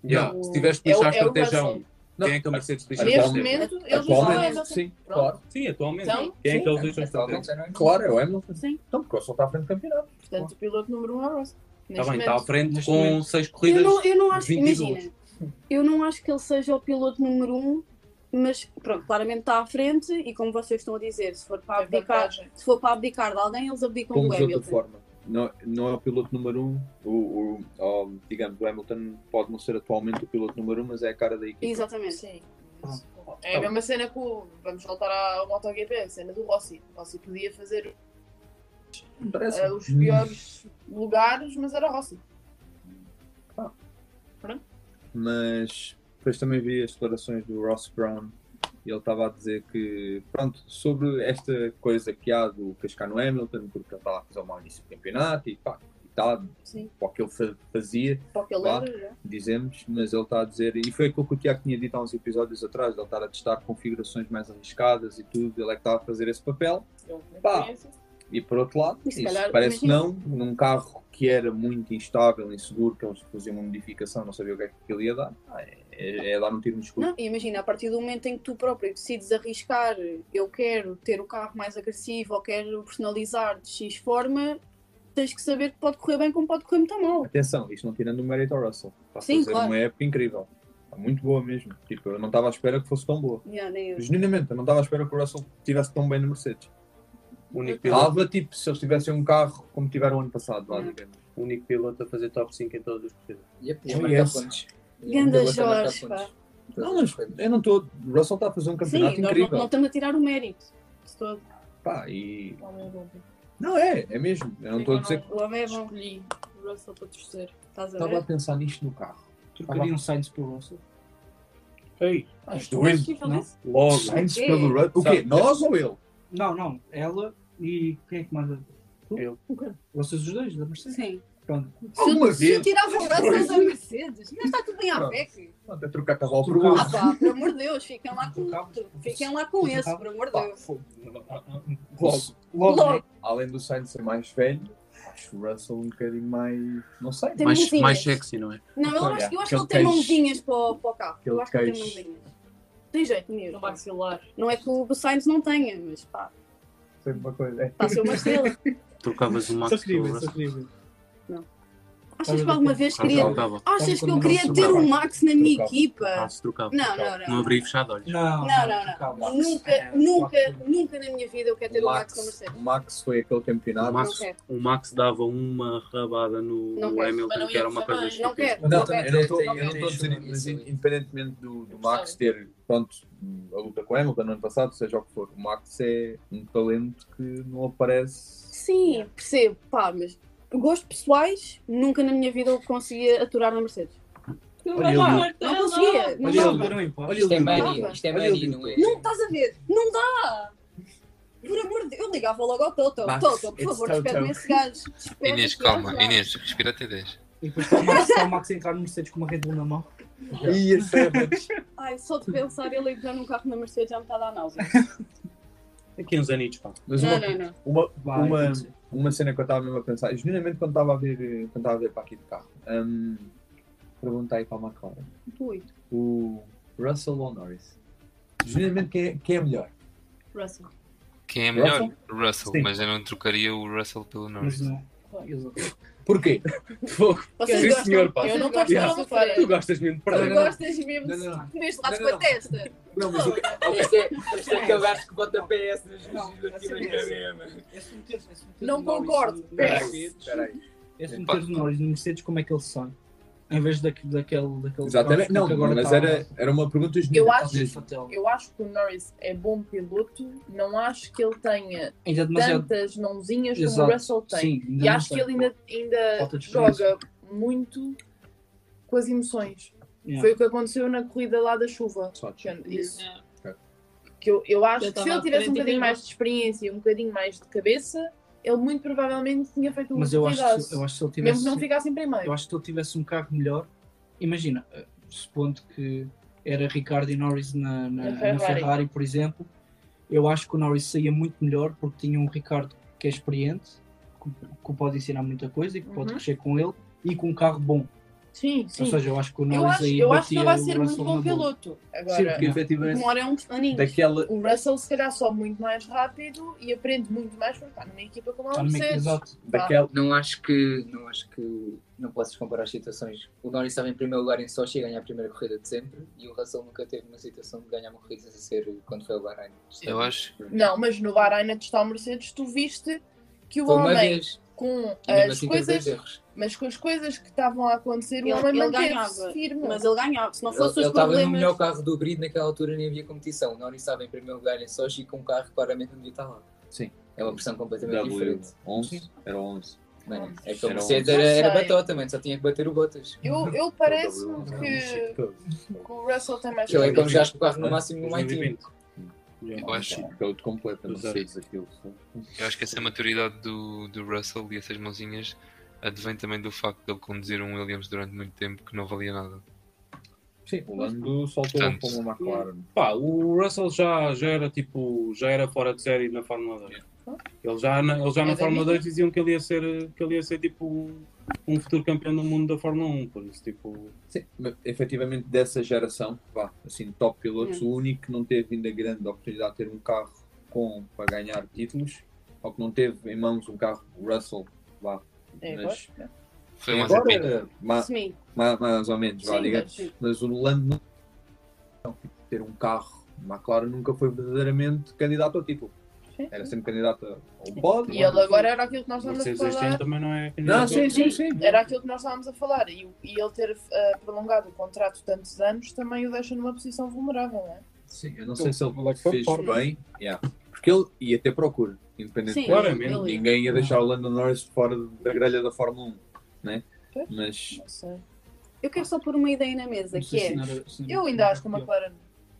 Yeah, O- Se tivesse de é a é o estratégia Russell. 1, quem é que a Mercedes deixa Neste momento, eles não Atualmente, sim, Pronto. claro. Sim, atualmente. Então, quem é que sim, eles deixam não é Claro, é o Hamilton. Sim. Então, porque o Russell está à frente do campeonato. Portanto, o piloto número um é o Russell. Está bem, está à momento. frente Neste com momento. 6 Eu corridas. não, eu não acho, 22. imagina, eu não acho que ele seja o piloto número um, mas pronto, claramente está à frente e como vocês estão a dizer, se for para É abdicar, vantagem. se for para abdicar de alguém, eles abdicam Como do de outra Hamilton. forma. Não, não é o piloto número um. O, o, o- digamos, o Hamilton pode não ser atualmente o piloto número um, mas é a cara da equipe. Exatamente. Sim. É a mesma cena que o. Vamos voltar ao MotoGP, a cena do Rossi. O Rossi podia fazer Eh, os piores lugares, mas era o Rossi. mas depois também vi as declarações do Ross Brown e ele estava a dizer que, pronto, sobre esta coisa que há do cascar no Hamilton, porque ele estava a fazer um mau início do campeonato e pá, e tá, Sim. para o que ele fa- fazia, Para o que ele já. dizemos, mas ele está a dizer, e foi aquilo que o Tiago tinha dito há uns episódios atrás, ele estar a testar configurações mais arriscadas e tudo, ele é que estava a fazer esse papel, Pá. E por outro lado, isso calhar, parece que imagina- não, num carro que era muito instável, inseguro, que eles faziam uma modificação, não sabia o que é que aquilo ia dar, ah, é, é, é dar um tiro no escuro. Não, imagina, a partir do momento em que tu próprio decides arriscar, eu quero ter o carro mais agressivo ou quero personalizar de X forma, tens que saber que pode correr bem como pode correr muito mal. Atenção, isto não tirando o mérito ao Russell. Está a Sim, fazer claro. uma época incrível. Muito boa mesmo. Tipo, eu não estava à espera que fosse tão boa. Yeah. Genuinamente, eu não estava à espera que o Russell estivesse tão bem no Mercedes. O único piloto, Estava tipo se eles tivessem um carro como tiveram ano passado, digamos. o único piloto a fazer top 5 em todas as corridas. Yep, e a Oh, marcar yes. pontos. E Ganda marcar Jorge, pá. Não, mas eu não estou. O Russell está a fazer um Sim, campeonato nós não, incrível. não estamos a tirar o mérito de todo. Pá, e. Não, é bom. Não é, é mesmo. Eu não estou a dizer que. O homem é bom. Escolhi o Russell para torcer. Estás a Estava a ver? pensar nisto no carro. Trocaria um Sainz por Russell. Ei, As duas. Não? logo. Sainz pelo Russell. O quê? Nós ou ele? Não, não. Ela e quem é que manda? Tu? Eu. Ok. Vocês os dois, da Mercedes? Sim. Pronto. Se eu, Alguma se eu vez. tirava o Russell da Mercedes, mas está tudo bem à. PEC. Pronto, é trocar por Trocava. Ah pá, por amor de Deus, fiquem lá com, fiquem lá com esse, por amor de Deus. Logo. Logo. né? Além do Sainz ser mais velho, acho o Russell um bocadinho mais. Não sei. Tem Mais, mãozinhas. mais sexy, não é? Não, eu acho, eu acho que ele tem mãozinhas para, o- para o carro. Eu acho que ele tem mãozinhas. Tem jeito No mesmo. maxilar. Não é que o Sainz não tenha, mas pá, Sempre uma coisa. É. está a ser uma estrela. Trocavas o Só Max ver, Achas que alguma vez queria. Achas que eu queria ter o Max na minha equipa? Ah, se trocava. Não, não, Não não. abri e fechado olhos. Não, Não, não. Nunca, É, nunca, nunca na minha vida eu quero ter O Max na Mercedes. o Max foi aquele campeonato. O Max, dava uma rabada no. Hamilton, que era uma coisa. Não estúpida. quero. Não, eu quero. não estou Tem- eu não estou a dizer, mas tem- independentemente do, do Max ter, pronto, a luta com o Hamilton no ano passado, seja o que for, o Max é um talento que não aparece. Sim, percebo, pá, mas gostos pessoais, nunca na minha vida eu conseguia aturar na Mercedes. Olha, eu- Não conseguia, não Olha, dava. Olha, Isto é isto é não é? Não estás a ver? Não dá! Por amor de Deus, eu ligava logo ao Toto. Toto, por favor, despede-me esse gajo. Inês, calma. Inês, respira até 10. E depois está o Max, entrar no Mercedes com uma Red Bull na mão. É Ai, só de pensar ele entrar num carro na Mercedes já me está a dar náusea. Daqui uns anitos, pá. Mas Não, uma, não, não. uma, uma. Uma cena que eu estava mesmo a pensar, genuinamente quando estava a ver, quando estava a ver para aqui de carro, hum, perguntei para a McLaren, Ui, o Russell ou Norris? Genuinamente quem é, quem é melhor? Russell. Quem é melhor? Russell? Russell, mas eu não trocaria o Russell pelo Norris. Mas não. Porquê? Fogo. Vocês Sim, gostam? senhor, pá. Eu não estou a gostar Tu gostas mesmo de Tu perder. Não, não. gostas mesmo de lado Não, com a testa? Não, mas o que- é, este é aquele gajo que bota PS nas Não, o concordo. Espera aí, Mercedes- espera aí. Esse meter o Norris no Mercedes, como é que ele sai? Em vez daque- daquele. daquele Exatamente. Não, que agora mas tá- era, era uma pergunta Eu genuína. acho, eu acho que o Norris é bom piloto, não acho que ele tenha Ainda demasiado. tantas mãozinhas como o Russell tem. Sim, e acho que tem. ele ainda, ainda joga muito com as emoções. Yeah. Foi o que aconteceu na corrida lá da chuva. Isso. É. Que eu, eu acho Eu que se tava ele tivesse um bocadinho mais de experiência e um bocadinho mais de cabeça, ele muito provavelmente tinha feito um Mas eu acho, que, corridaço. se- eu acho que se ele Mesmo tivesse. que não ficasse em primeiro. Eu acho que se ele tivesse um carro melhor, imagina, eh, supondo que era Ricardo e Norris na, na, Na na Ferrari. Ferrari. por exemplo, eu acho que o Norris saía muito melhor porque tinha um Ricardo que é experiente, que, que o pode ensinar muita coisa e que pode Uhum. crescer com ele e com um carro bom. Sim, sim. Ou seja, eu acho que o eu Norris acho, aí eu acho que ele vai ser o muito bom piloto. Sim, Agora, porque efetivamente Demora uns aninhos. daquela. o Russell se calhar sobe muito mais rápido e aprende muito mais porque está numa equipa como a Mercedes. Exato. Daquela Não acho que não acho que não possas comparar as situações. O Norris estava em primeiro lugar em Sochi a ganhar a primeira corrida de sempre e o Russell nunca teve uma situação de ganhar uma corrida sem ser quando foi ao Bahrein. Eu acho. Não, mas no Bahrein a testar o Mercedes tu viste que o Foi uma homem vez. Com as assim coisas, mas com as coisas que estavam a acontecer, Ele, o homem ele manteve-se ganhava. firme. Mas ele ganhava. Se não Ele, fosse ele os estava no problemas. melhor carro do grid naquela altura nem havia competição. O Norris estava em primeiro lugar em Sochi com um carro que claramente não devia estar lá. Sim. É uma pressão completamente diferente. W11, era 11. Mano, é que o Era Mercedes era, era batota, mano, só tinha que bater o Bottas. Eu, eu parece-me que, que o Russell tem mais Que ele é como já o carro no máximo no. 2020. Eu acho, é outro completo, não Exato. sei se aquilo. eu acho que essa maturidade do, do Russell e essas mãozinhas advém também do facto de ele conduzir um Williams durante muito tempo que não valia nada. Sim, o Lando soltou Portanto, para uma McLaren. Pá, o Russell já, já era tipo, já era fora de série na Fórmula 2. Ele já, na, ele já na É Fórmula vida. 2 diziam que ele ia ser, que ele ia ser tipo um futuro campeão do mundo da Fórmula 1, por isso tipo. Sim, mas, efetivamente dessa geração, vá, assim, top pilotos, o único que não teve ainda grande oportunidade de ter um carro com para ganhar títulos, ou que não teve em mãos um carro Russell, vá. É, Mas, agora? Foi um agora, Mazepin. ma- Sim. ma- mais ou menos, vá, Sim, digamos. mas- Mas o Lando não ter um carro, McLaren nunca foi verdadeiramente candidato ao título. Sim. Era sempre candidato ao pódio. E ele agora era aquilo que nós estávamos a falar. também não é Não, sim, sim, sim. Era aquilo que nós estávamos a falar. E, e ele ter eh, prolongado o contrato tantos anos também o deixa numa posição vulnerável, não é? Sim, eu não sei se ele é que fez bem, yeah. porque ele ia ter procura, independente Sim, Claramente. ele- Ninguém ia deixar o Lando Norris fora da grelha da Fórmula 1, né? Mas Não sei. Eu quero só pôr uma ideia na mesa, Não que é. não era- se não Eu ainda acho que uma McLaren.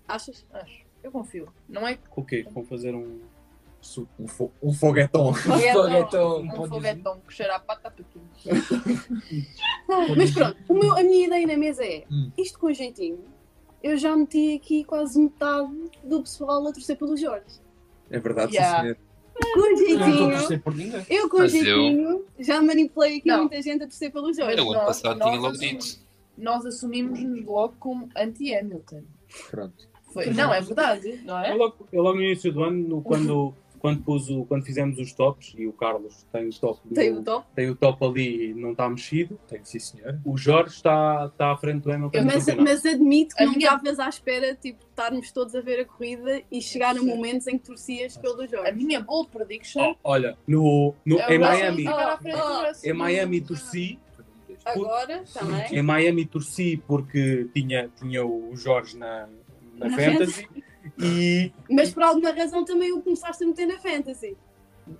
Achas? Acho. Eu confio. Não é O quê? Vão fazer um. Um, fo um foguetão. Foguetão. um foguetão que cheira a pata pequena. Mas pronto, o meu- a minha ideia na mesa é, Hum. isto com jeitinho, eu já meti aqui quase metade do pessoal a torcer pelo Jorge. É verdade, Yeah. sim, senhor. Com jeitinho, eu com Mas eu- jeitinho, já manipulei aqui Não. muita gente a torcer pelo Jorge. Eu ano nós- passado nós tinha logo assumimos. dito. Nós assumimos-nos logo como anti-Hamilton. Pronto. Foi. Não, é verdade, não é? Eu logo, eu logo no início do ano, no- quando, quando, pus o, quando fizemos os tops, e o Carlos tem o top, Tem no- o top. tem o top ali e não está mexido, Tem sim, senhor. o Jorge está, está à frente do Hamilton. Mas, mas admito que A não minha- estavas à espera tipo, de estarmos todos a ver a corrida e chegar a momentos em que torcias pelo A Jorge. minha bold prediction Oh, olha, no, no, é em Miami, Oh, em Miami torci, Agora, também. em Miami torci porque tinha, tinha o Jorge na, na Na Fantasy e Mas por alguma razão também o começaste a meter na fantasy.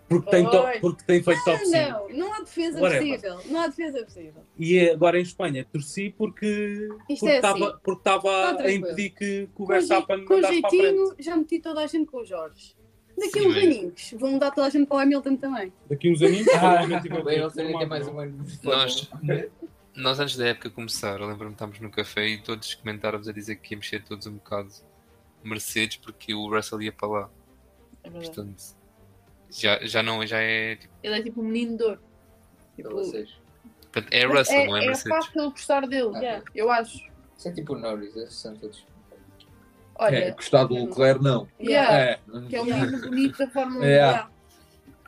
porque tem, to- Oi. porque tem feito top 5. Não, não há defesa Whatever. possível. Não há defesa possível. E agora em Espanha torci porque Isto porque é estava assim. porque estava Tá a impedir que, que o Com, jei- Verstappen com andasse para a frente. jeitinho, já meti toda a gente com o Jorge. Daqui Sim, uns aninhos, vão mudar toda a gente para o Hamilton também. Daqui uns aninhos, vai Bem, ele seria formado, mais não? um ano. Nós, nós antes da época começar, lembro-me que estávamos no café e todos comentávamos a dizer que ia mexer todos um bocado Mercedes porque o Russell ia para lá. É verdade. Portanto, já, já não já é. Tipo, Ele é tipo um menino de ouro. Para Tipo, vocês. portanto, é Russell, não é é Mercedes. fácil ele gostar dele, Yeah. eu acho. Isso é tipo o Norris, esses são todos. Olha, É, gostar do Leclerc, não. yeah, É. que é o menino bonito da Fórmula 1. Yeah.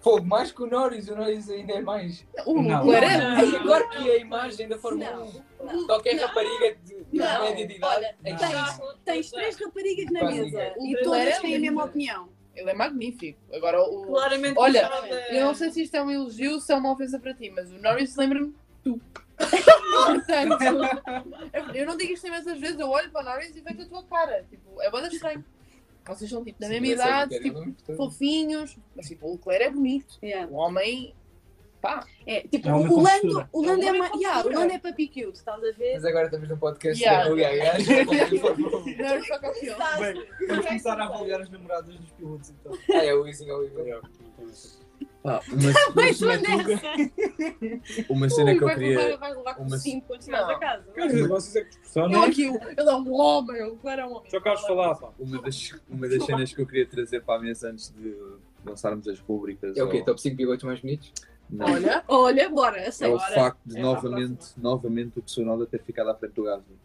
Fogo, mais que o Norris, o Norris ainda é mais. O. Leclerc é- agora que é a imagem da Fórmula Não, 1. Qualquer rapariga de, de Não, média de idade. olha, é tens, tens três raparigas na Quase mesa ninguém. e todas têm é a mesma opinião. Ele é magnífico. Agora, o... Claramente Olha, eu não sei se isto é um elogio ou se é uma ofensa para ti, mas o Norris lembra-me Portanto, eu não digo isto imensas vezes, eu olho para o Norris e vejo a tua cara. Tipo, é banda estranho. Vocês são tipo da mesma idade, tipo, fofinhos, mas tipo, o Leclerc é bonito. Yeah. O homem, pá, É, tipo, É uma o Lando, o Lando É é, uma mais. Yeah, o. Lando é papi cute, estás a ver? Mas agora estamos no podcast. Yeah. Oh, yeah, yeah. não era. Bem, vamos começar a avaliar as namoradas dos pilotos então. Ah, é o Oliver. Pá, uma, Mas uma, nessa. uma cena que eu queria. levar, vai levar com uma- 5 quando chegares a casa. Quer dizer, vocês é que expressão, Ele não é? aqui, ele é um homem, o Leclerc é um homem. Só Carlos falar, pá. Uma das, uma das cenas que eu queria trazer para a mesa antes de lançarmos as rubricas. É o quê? ou- Top 5 pilotos mais bonitos? Não. Olha, Olha, bora, É aceita. o facto de É, novamente, novamente o Tsunoda ter ficado à frente do Gasly.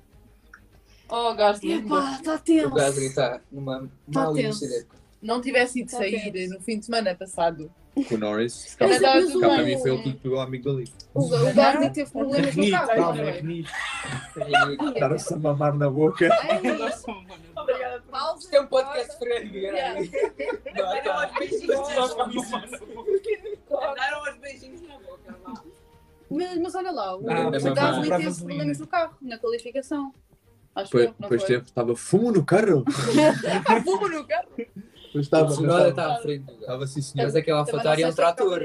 oh Gasly, Epá, está O tenso. Gasly está numa Tá tenso. não tivesse ido Tá sair tenso. no fim de semana passado. Com o Norris. Cá, o- para mim foi ele que lhe pegou amigo dali. O, o Gasly teve problemas no carro. calma, é renito. Estar-se a mamar na boca. Obrigada Pausa. Isto é um podcast friendly, Yeah. Não, tá. Mandaram os beijinhos na boca. Mas, mas olha lá, o, Ah, o mas Gasly teve problemas no carro, na qualificação. Acho que não depois foi? teve, estava fumo no carro. Fumo no carro. Depois O estava, Tsunoda estava, está à frente estava sim senhor. Mas aquela Alfatari é um é trator.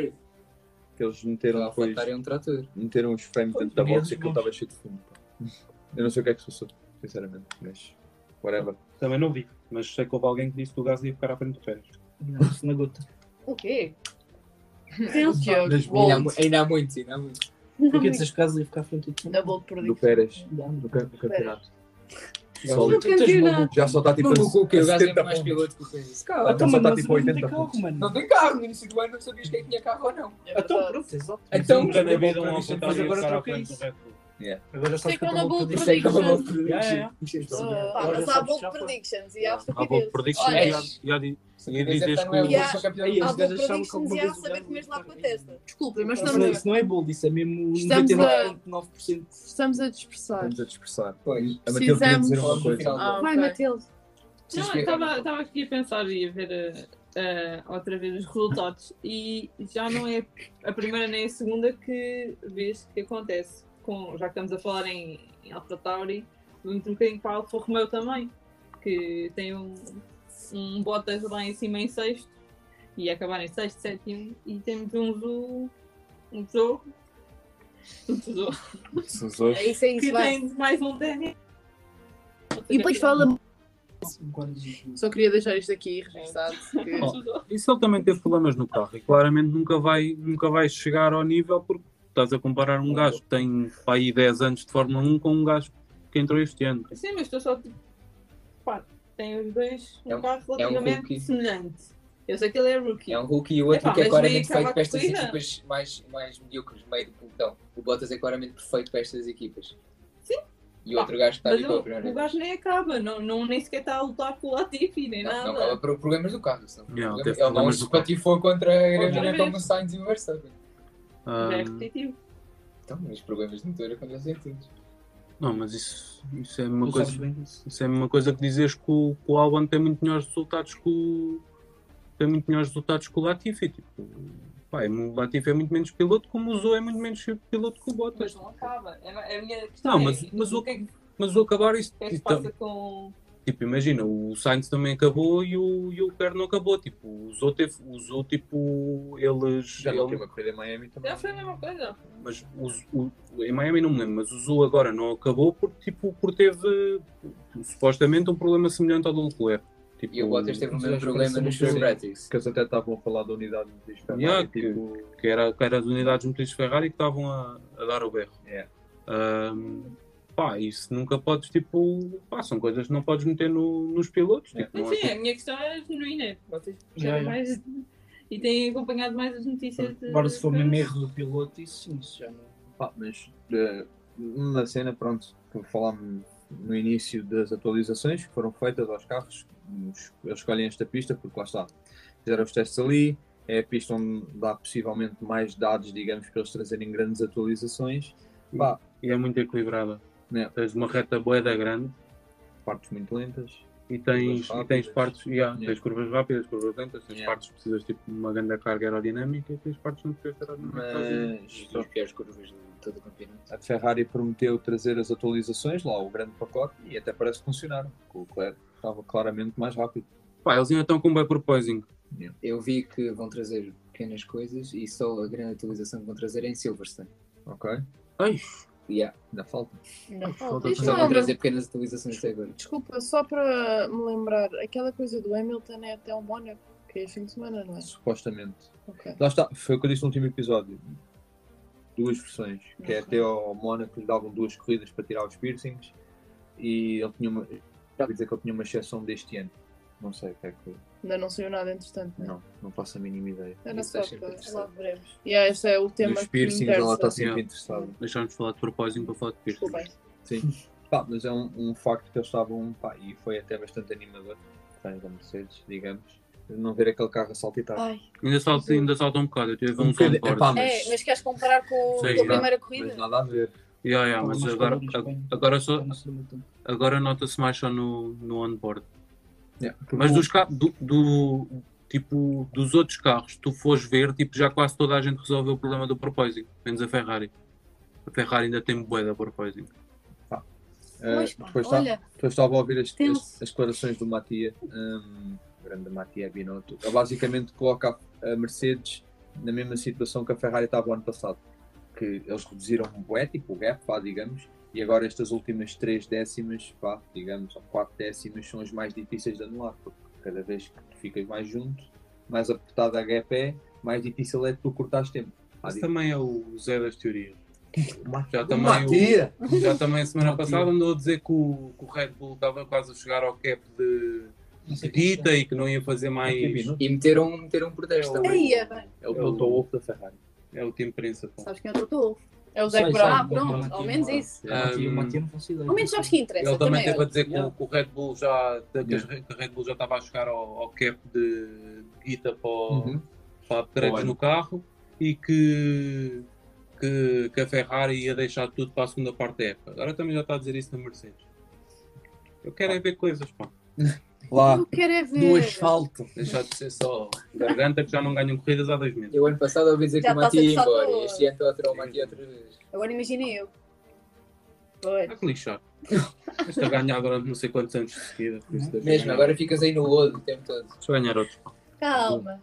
Que eles meteram Aquela depois, é um trator. meteram os frames dentro da box e aquilo estava cheio de fumo. pá. Eu não sei o que é que se passou, sinceramente, mas whatever. Também não vi, mas sei que houve alguém que disse que o Gasly ia ficar à frente do Pérez. Não, isso na gota. O quê? Que é? Ainda há, muitos, ainda há muitos. Porque dizes que caso ia ficar à frente de Da Bold Do Prediction. Pérez, Dá. do, ca- do campeonato. Já Só- No campeonato. Já só está tipo Maluco, o quê? O a Gasly é 70 mais piloto que o Pérez. Calma. então, só tá mas tipo não tem 80 carro, pontos. mano. Não tem carro, no início do ano não sabias quem tinha carro ou não. É Então, pronto, exato. Então, Nunca na vida um Mas agora troca do isso. Bull. Agora Sei sabes que é é é uma bold prediction. Yeah, yeah. Ah, que já foi. predictions e há Há bold prediction Olha, e há- e há di- Se e quiser dizes estar que o- Yeah. os gajos bold achavam que predictions e alguma o saber comer lá com a testa. Desculpem, mas estamos isso não é bold, isso é mesmo Estamos a- 99,9%. Estamos a dispersar. Estamos a dispersar. Pois. A Matilde queria dizer uma coisa. Ah, Vai. Matilde. Não, estava estava aqui a pensar e a ver eh, outra vez os resultados e já não é a primeira nem a segunda que vez que acontece. Com, já que estamos a falar em, em Alpha Tauri, vamos um bocadinho para a Alfa Romeo também, que tem um, um Bottas lá em cima em sexto e acabar em sexto, sétimo e temos um Zou, um Zou, um Zou. É isso, é isso, que vai. tem mais um Daniel. E depois fala Só queria deixar isto aqui registado. que- Oh, E se ele também teve problemas no carro? E claramente nunca vai, nunca vai chegar ao nível porque estás a comparar um gajo que tem aí 10 anos de Fórmula 1 com um gajo que entrou este ano. Sim, mas estou só tipo. Pá, tem os dois um É um- carro é um relativamente rookie. semelhante. Eu sei que ele é rookie. É um rookie e o outro Epá, que é claramente veio feito para estas equipas mais, mais medíocres, meio do pelotão. O Bottas é claramente perfeito para estas equipas. Sim. E o outro gajo que está ali o, primeira o gajo nem acaba, não, não, nem sequer está a lutar pelo Latifi, nem Não, nada. não acaba por problemas do carro. São problemas- não problemas se do carro. patifou contra a Outra como o. Sainz e o Verstappen. Já é Ah, repetitivo. Então, mas os problemas de motor acontecem em todos. não, mas isso, isso é uma Tu coisa. Isso é uma coisa que dizes que o, que o Albon tem muito melhores resultados que o. tem muito melhores resultados que o Latifi. Tipo, pá, é o Latifi é muito menos piloto, como o Zou é muito menos piloto que o Bottas. Mas não acaba. É, a minha questão Não, é, mas, mas, o que é que, mas o acabar isso. o que é que se então, passa com. Tipo, imagina, o Sainz também acabou e o, e o Leclerc não acabou. Tipo, o Zou teve. O Zou, tipo, eles. Já ele- última corrida em Miami também. Já foi a mesma coisa. mas o, o, em Miami não me lembro, mas o Zou agora não acabou por, tipo, por teve supostamente um problema semelhante ao do Leclerc. Tipo, E o Bottas teve que problema nos seus Bratis. Que eles até estavam a falar da unidade de Ferrari, Yeah, tipo, que era, que era as unidades motrizes Ferrari que estavam a, a dar o berro. Yeah. Ahm, pá, isso nunca podes, tipo, pá, são coisas que não podes meter no- nos pilotos. Tipo, é Enfim, a minha questão é genuína. Vocês Já, mais e têm acompanhado mais as notícias. de- Agora, se for mesmo erro do piloto, isso sim, isso já não. Pá, mas eh, uma cena, pronto, que falámos no início das atualizações que foram feitas aos carros, os- eles escolhem esta pista porque lá está, fizeram os testes ali, é a pista onde dá possivelmente mais dados, digamos, para eles trazerem grandes atualizações. Pá, E é muito equilibrada. Yeah. Tens uma reta boeda grande partes muito lentas. e tens, e tens partes, yeah, Yeah. tens curvas rápidas, curvas lentas, tens Yeah. partes que precisas tipo de uma grande carga aerodinâmica e tens partes que não precisas aerodinâmica. Mas As duas piores curvas do todo o campeonato. A Ferrari prometeu trazer as atualizações, lá o grande pacote, e até parece que funcionaram. O Leclerc estava claramente mais rápido. Pá, eles ainda estão com um bem proposing. Eu vi que vão trazer pequenas coisas e só a grande atualização que vão trazer é em Silverstone. Ok? Ai, Yeah. Ainda falta. Não. falta é trazer pequenas atualizações até agora. Desculpa, só para me lembrar, aquela coisa do Hamilton é até o Mónaco, que é fim de semana, não é? Supostamente. Ok. Lá está, foi o que eu disse no último episódio. Duas versões. Que é até ao Mónaco lhe davam duas corridas para tirar os piercings e ele tinha uma. Já dizer que ele tinha uma exceção deste ano. Não sei o que é que. Ainda não saiu nada entretanto, não é? Não, não faço a mínima ideia. Era só é para lá veremos. E yeah, este é o tema Dos que me piercings ela está sempre Yeah. interessada. deixámos de falar de proposing para falar de piercing. Desculpem. Sim. Pá, mas é um, um facto que eles estavam. Pá, e foi até bastante animador. Fãs da Mercedes, digamos. de Não ver aquele carro a saltitar. Ai. Ainda salta, ainda salta um bocado. Eu tive Um um bocadinho- soundboard. epá, mas- É, mas queres comparar com, Sim, com a primeira Mas corrida? nada a ver. Yeah, yeah, mas Mas agora, agora, só, agora nota-se mais só no, no onboard. Yeah, Mas dos carros, do, do- tipo, dos outros carros, tu fores ver, tipo, já quase toda a gente resolveu o problema do porpoising, menos a Ferrari. A Ferrari ainda tem bué da porpoising. eh, Pois, pá, depois, olha, depois estava a ouvir as, as- as declarações do Matia, o grande Matia Binotto. Ele basicamente coloca a, a Mercedes na mesma situação que a Ferrari estava o ano passado. Que eles reduziram um bué, tipo o gap, digamos, e agora estas últimas três décimas, pá, digamos, ou quatro décimas, são as mais difíceis de anular, porque cada vez que tu ficas mais junto, mais apertada a gap é, mais difícil é tu cortares tempo. Esse digo, também é o Zé das teorias. Já o também, o, já também semana Matia. passada andou a dizer que o, que o Red Bull estava quase a chegar ao cap de, sei guita e que não ia fazer mais. E meteram, meteram um protesto também. Aí, é bem. É o Toto Wolff da Ferrari. É o time principal. Sabes quem é o Totó? É o Zé Brown. Ah, pronto, ao menos isso. Ao menos sabes que interessa. Ele também teve a dizer que, o, Red Bull já que, Yeah. que a Red Bull já estava a chegar ao, cap de guita para, Uhum. upgrades Olha. no carro e que, que, que a Ferrari ia deixar tudo para a segunda parte da época. Agora também já está a dizer isso na Mercedes. Eu quero é ver coisas, pá. Lá, no asfalto. Deixar de ser só garganta que já não ganham corridas há dois meses. Eu ano passado ouvi dizer Já que o Matia ia estás a embora e este ano estou a tirar o Matia outra vez. Agora imaginei eu. Pois. Há que lixar. Este a ganhar durante não sei quantos anos de seguida. por isso deixa Mesmo, ganhar. agora ficas aí no lodo o tempo todo. Deixa eu ganhar outros. Calma.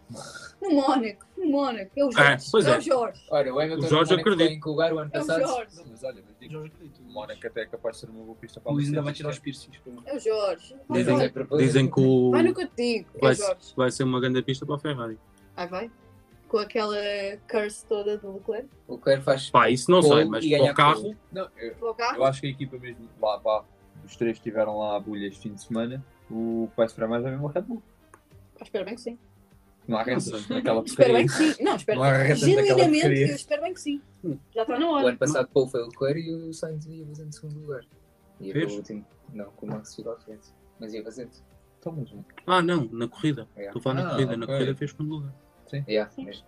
No Mónaco, no Mónaco. É o É, Jorge. pois é. é. o Jorge. Olha, o Hamilton O Jorge no Mónaco em lugar o ano É o passado? Jorge. Mas olha, mas digo, Jorge acredito. o Mónaco até é capaz de ser uma boa pista para O a Luís ainda vai tirar os piercings. É o Jorge. Dizem, Dizem, a propósito. dizem que o, Vai no que eu te digo. É o vai, Jorge. vai ser uma grande pista para a Ferrari. Ai, vai. Com aquela curse toda do Leclerc. O Leclerc faz Pá, isso não sei, mas para o carro. Não, eu, o carro. eu acho que a equipa mesmo, lá, vá, os três que estiveram lá à bulha este fim de semana, o que vai esperar mais é mesmo a Red Bull. Ah, espero bem que sim. Não há naquela Espero bem que sim. Não, espero Não há Genuinamente, eu espero bem que sim. Já está na O hora. ano passado Paul foi o Leclerc e o Sainz ia fazendo segundo lugar. Ia para Fez? o último. Não, com o Max ficou à frente. Mas ia fazendo. Então, mas, um- Ah, não, na corrida. Yeah. Estou a na Ah, corrida. Na corrida fez segundo lugar. Yeah, mas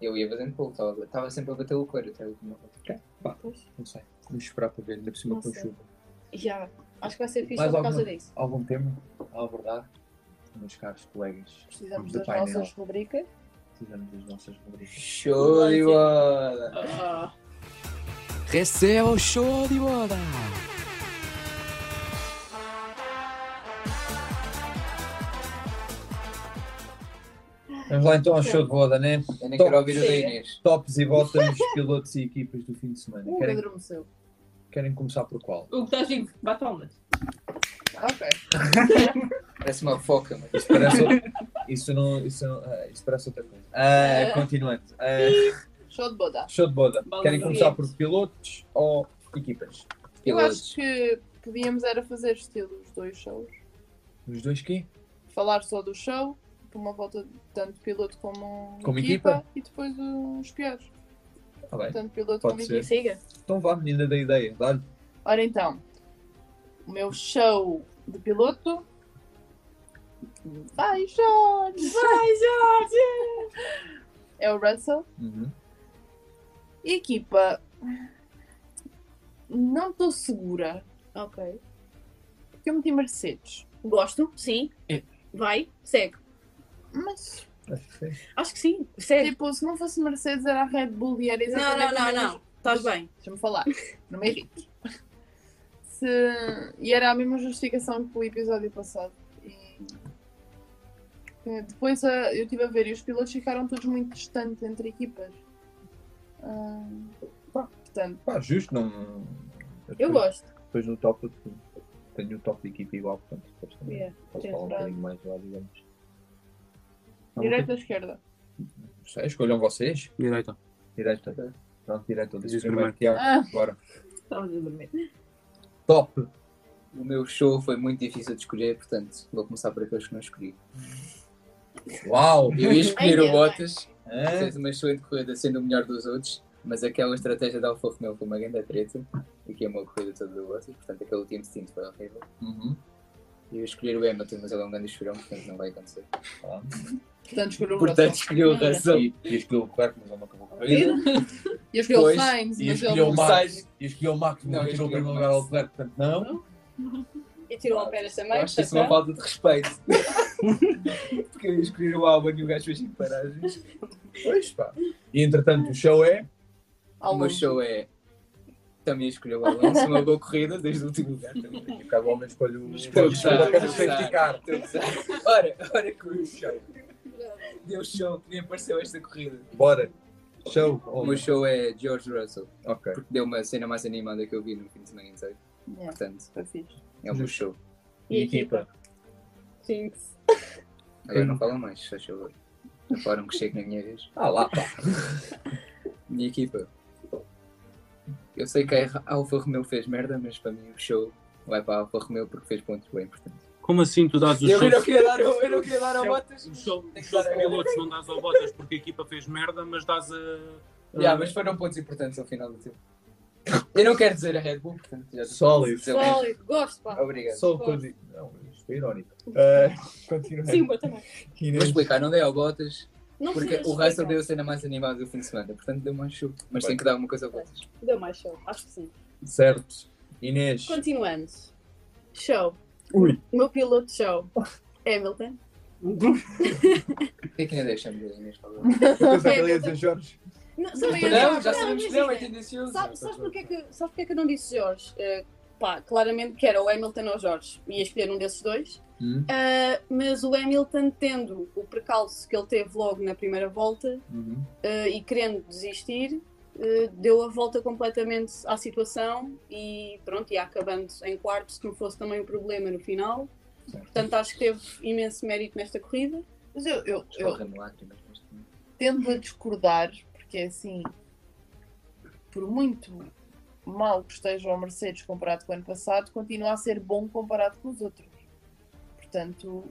eu ia fazendo pole, estava, estava sempre a bater o Leclerc até a última volta. pá, não sei. Vamos esperar para ver, ainda por cima Não com chuva. Já. Acho que vai ser fixe Mais por causa disso. Algum tema a abordar? Meus caros colegas, Precisamos das painel. nossas rubricas. precisamos das nossas rubricas. Show de bola! Ah, Receba o show de bola! Vamos lá então ao show de boda, né? Eu nem Top. quero ouvir o da. Inês. Tops e bottoms, pilotos e equipas do fim de semana. Uh, Querem, querem começar por qual? O que estás vivo? Bate palmas. Ok. Parece uma foca, mas. Isso parece, isso não, isso não, ah, isso parece outra coisa. Ah, continuando. Ah, Show de boda. show de boda. Bola Querem começar por pilotos ou equipas? Eu Pilotos. acho que podíamos era fazer estilo os dois shows. Os dois quê? Falar só do show, por uma volta tanto piloto como, Como equipa, equipa? e depois os piores. Tá bem. Tanto piloto Pode como ser. equipa. siga. Então vá, menina da ideia. Dá-lhe. Ora então, o meu show de piloto. Vai, Jorge! Vai, Jorge! É o Russell. Uhum. Equipa. Não estou segura. Ok. Porque eu meti Mercedes. Gosto, sim. É. Vai, segue. Mas, Acho que sim. Acho que sim, segue. tipo, se não fosse Mercedes, era a Red Bull e era Não, exatamente não, não, mesmo- não. Estás bem? Deixa-me falar, não me irrites. Se... E era a mesma justificação que o episódio passado. E... eh, Depois ah, eu estive a ver e os pilotos ficaram todos muito distantes entre equipas. Ah, portanto, Pá, justo, não. Eu gosto. Depois no top eu tenho o top de equipa igual, portanto depois também Yeah, posso falar um bocadinho mais lá, digamos. Direita ou esquerda? Não sei, escolham vocês. Direita. Direita. Pronto, direita. Diz primeiro. Tiago. Ah. Bora. Estavas a dormir. Top. O meu show foi muito difícil de escolher, portanto, vou começar por aqueles que não escolhi. Uau! Eu ia escolher o. Bottas, fez uma excelente corrida sendo o melhor dos outros, mas aquela estratégia da Alfa Romeo foi uma grande treta e queimou a corrida toda do Bottas, portanto, aquele último stint foi horrível. Uhum. Eu ia escolher o Hamilton, mas ele é um grande chorão, portanto, não vai acontecer. Portanto, escolheu o Portanto, Russell. escolhi o Russell. E, e escolheu o Leclerc, mas ele não acabou a corrida. E eu escolhi o Sainz, E mas escolheu o ele Max. Sainz. E escolheu o Max, Não, mas eu tirou o escolhi o primeiro lugar ao Max. Leclerc, portanto não. E tirou o Pérez também. acho isso uma tá? falta de respeito. Porque eu ia escolher o Albon e o gajo fez 5 paragens. Pois pá. E entretanto o show é. O meu show é. Também escolheu o Alonso, uma boa corrida desde o último lugar também. E cada homem escolhe o. Estou a escolhe gozar, apenas estou a safety car. a. Ora, ora que o show. Deu show, que nem apareceu esta corrida. Bora. Show. O meu show é George Russell, Ok. porque deu uma cena mais animada que eu vi no fim de semana inteiro. Yeah, Portanto, é o meu show. E equipa. Jinx. Agora não falam mais, só favor. Falaram que chego na minha vez. Ah lá, pá. Minha equipa. Eu sei que a Alfa Romeo fez merda, mas para mim o show vai para a Alfa Romeo porque fez pontos bem importantes. Como assim tu dás o Eu show? não queria dar, ao- eu não queria dar ao. Bottas. O show, Tem o que show dar de a- pilotos não dás ao Bottas porque a equipa fez merda, mas dás a. a- Já, mas foram pontos importantes ao final do tempo. Eu não quero dizer a Red Bull, portanto já Sólido. o. Sólido, gosto, pá. Obrigado. Só quando. Não, isto foi irónico. Uh, continuando. Sim, eu também. Vou explicar, não dei ao Bottas Não porque o Russell deu a cena mais animada do fim de semana, portanto deu mais show. Mas Bem. tem que dar alguma coisa ao Bottas. Deu mais show, acho que sim. Certo. Inês. Continuando. Show. Ui. O meu piloto de show. Hamilton. O que é que ainda deixamos falar? Eu pensava que ele ia dizer Jorge. Não, sabes Não, não, já sabemos que não, é tendencioso. Sabe- Sabes porque, é que, sabes porque é que eu não disse Jorge? Eh, pá, claramente que era o Hamilton ou o Jorge. Ia escolher um desses dois. Hum? Eh, mas o Hamilton, tendo o precalço que ele teve logo na primeira volta Uhum. eh, e querendo desistir, deu a volta completamente à situação e pronto, ia acabando em quarto, se não fosse também um problema no final. Portanto, acho que teve imenso mérito nesta corrida. Mas eu, eu, eu tendo a discordar, porque assim, por muito mal que esteja o Mercedes comparado com o ano passado, continua a ser bom comparado com os outros. Portanto,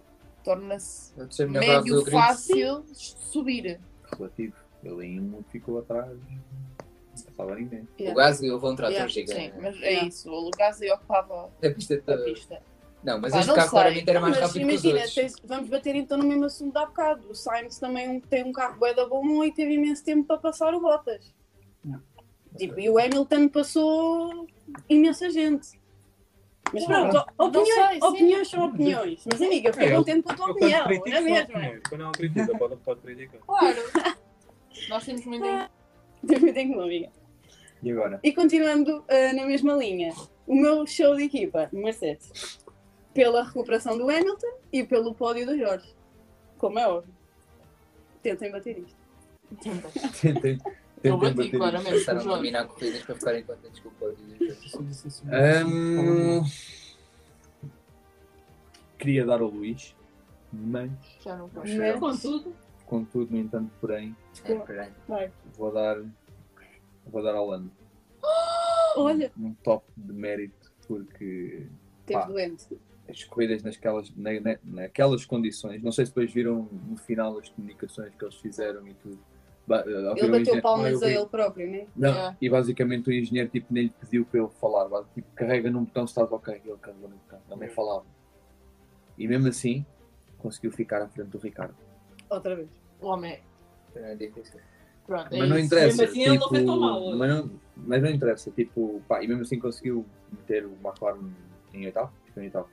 torna-se médio fácil de subir. Relativo. Ele em um ficou atrás. Não passava ninguém. O Gasly levou um trator Yeah, Sim, gigante. mas é Yeah. isso. O Gasly ocupava A pista a pista. Não, mas Pá, este carro claramente era mais Mas rápido que os imagina, outros. tens- vamos bater então no mesmo assunto de há bocado. O Sainz também tem um carro bué da bom e teve imenso tempo para passar o Bottas. Não. Tipo, e o Hamilton passou imensa gente. Mas pronto, Não opiniões, sei, sim. opiniões são opiniões. Mas amiga, fiquei É, contente com a tua opinião, não é mesmo? Quando não critica, pode, pode criticar. Claro. Nós temos muito em Tenho uma amiga. E agora? E continuando ah, na mesma linha, o meu show de equipa, Mercedes, pela recuperação do Hamilton e pelo pódio do Jorge. Como é óbvio. Tentem bater isto. Tentem. Eu Tentem bati, bater. claramente, Começaram a Jorge. dominar corridas para ficarem contentes com o pódio. Ahm, Queria dar ao Luís, mas Já não posso. Contudo, contudo, no entanto, porém, É. Vai. vou dar. Vou dar ao Lando. Olha, Num top de mérito, porque teve Pá. doente. as corridas nasquelas, na, na- naquelas condições, não sei se depois viram no final as comunicações que eles fizeram e tudo. Ba- Ele bateu palmas a ele próprio, né? Não, Yeah. e basicamente o engenheiro tipo, nem lhe pediu para ele falar, tipo, carrega num botão se estás ok, ele carregou no botão, ele nem falava. E mesmo assim, conseguiu ficar à frente do Ricardo. Outra vez. O homem é. É difícil. Pronto, é mas não isso. interessa, Mesmo assim, ele não tipo, fez tão mal, mas, não, mas não interessa, tipo, pá, e mesmo assim conseguiu meter o McLaren em oitavo, em oitavo,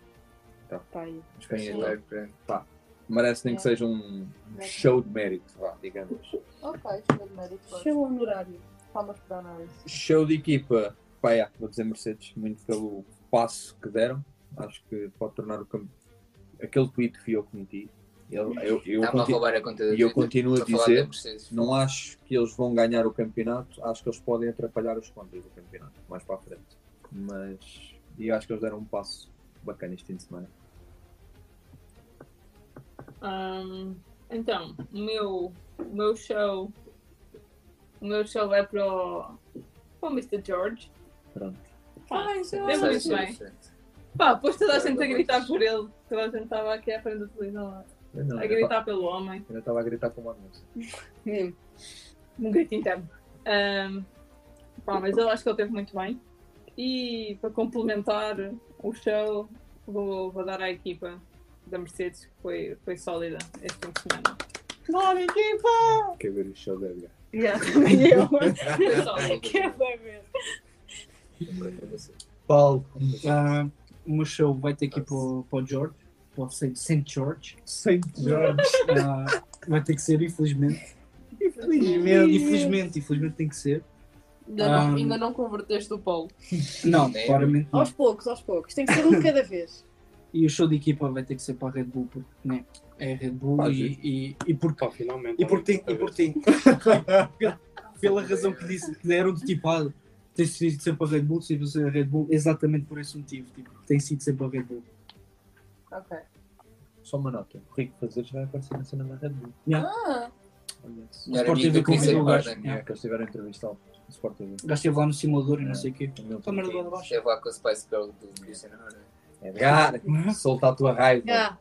Pai. ficou em Sim. oitavo, pá, merece nem que É. seja um show de mérito, vá, digamos. Ok, chega de mérito. pode. Show honorário. palmas para Norris. Show de equipa, pá, yeah, vou dizer Mercedes, muito pelo passo que deram. Acho que pode tornar o campo. Aquele tweet que eu que meti. Eu, eu, eu, Está-me a conti- roubar a conta do e eu continuo a dizer, não acho que eles vão ganhar o campeonato, acho que eles podem atrapalhar os contas do campeonato, mais para a frente. Mas, e acho que eles deram um passo bacana este fim de semana. Ahm, então, o meu, o meu show. O meu show é para o, para o Mr. George. Pronto. Pá, isso deu Sei, muito bem. Pá, depois toda a gente a gritar por ele. Toda a gente estava aqui à frente da televisão não, a gritar pelo homem. ainda estava a gritar com uma moça. Um grito interno. Ahm, pá, mas eu acho que ele teve muito bem. E para complementar o show, vou, vou dar à equipa da Mercedes, que foi, foi sólida este fim de semana. Bora, equipa! Quer ver o show da Edgar? Yeah, também eu. Foi sólida. Quer ver? Paulo, ah, o meu show vai ter que ir para, o- para St. St. George. St. George. Ah, vai ter que ser, infelizmente. Infelizmente. Infelizmente, infelizmente tem que ser. Ainda, não, Ah. ainda não converteste o Paulo. Não, Nem. claramente não. Aos poucos, aos poucos. Tem que ser um de cada vez. E o show de equipa vai ter que ser para a Red Bull, porque né, é a Red Bull Pá, e, e, e porque Pá, finalmente. E por tem, e por tem. Pela razão que disse que eram de tipado, tem sido sempre a Red Bull, sempre a Red Bull, exatamente por esse motivo. Tipo, tem sido sempre a Red Bull. Ok. Só uma nota. O Rico Fazeres vai aparecer na cena da Red Bull. Yeah. Isso. Melhor Sport TV convidou o gajo. Gordon. Yeah. É, que eles tiveram entrevista ao Sport TV. O gajo esteve lá no simulador e não sei o quê. O meu Tá merda lá abaixo. Esteve lá com a Spice Girl do Cristiano Ronaldo. Edgar, solta a tua raiva. Já.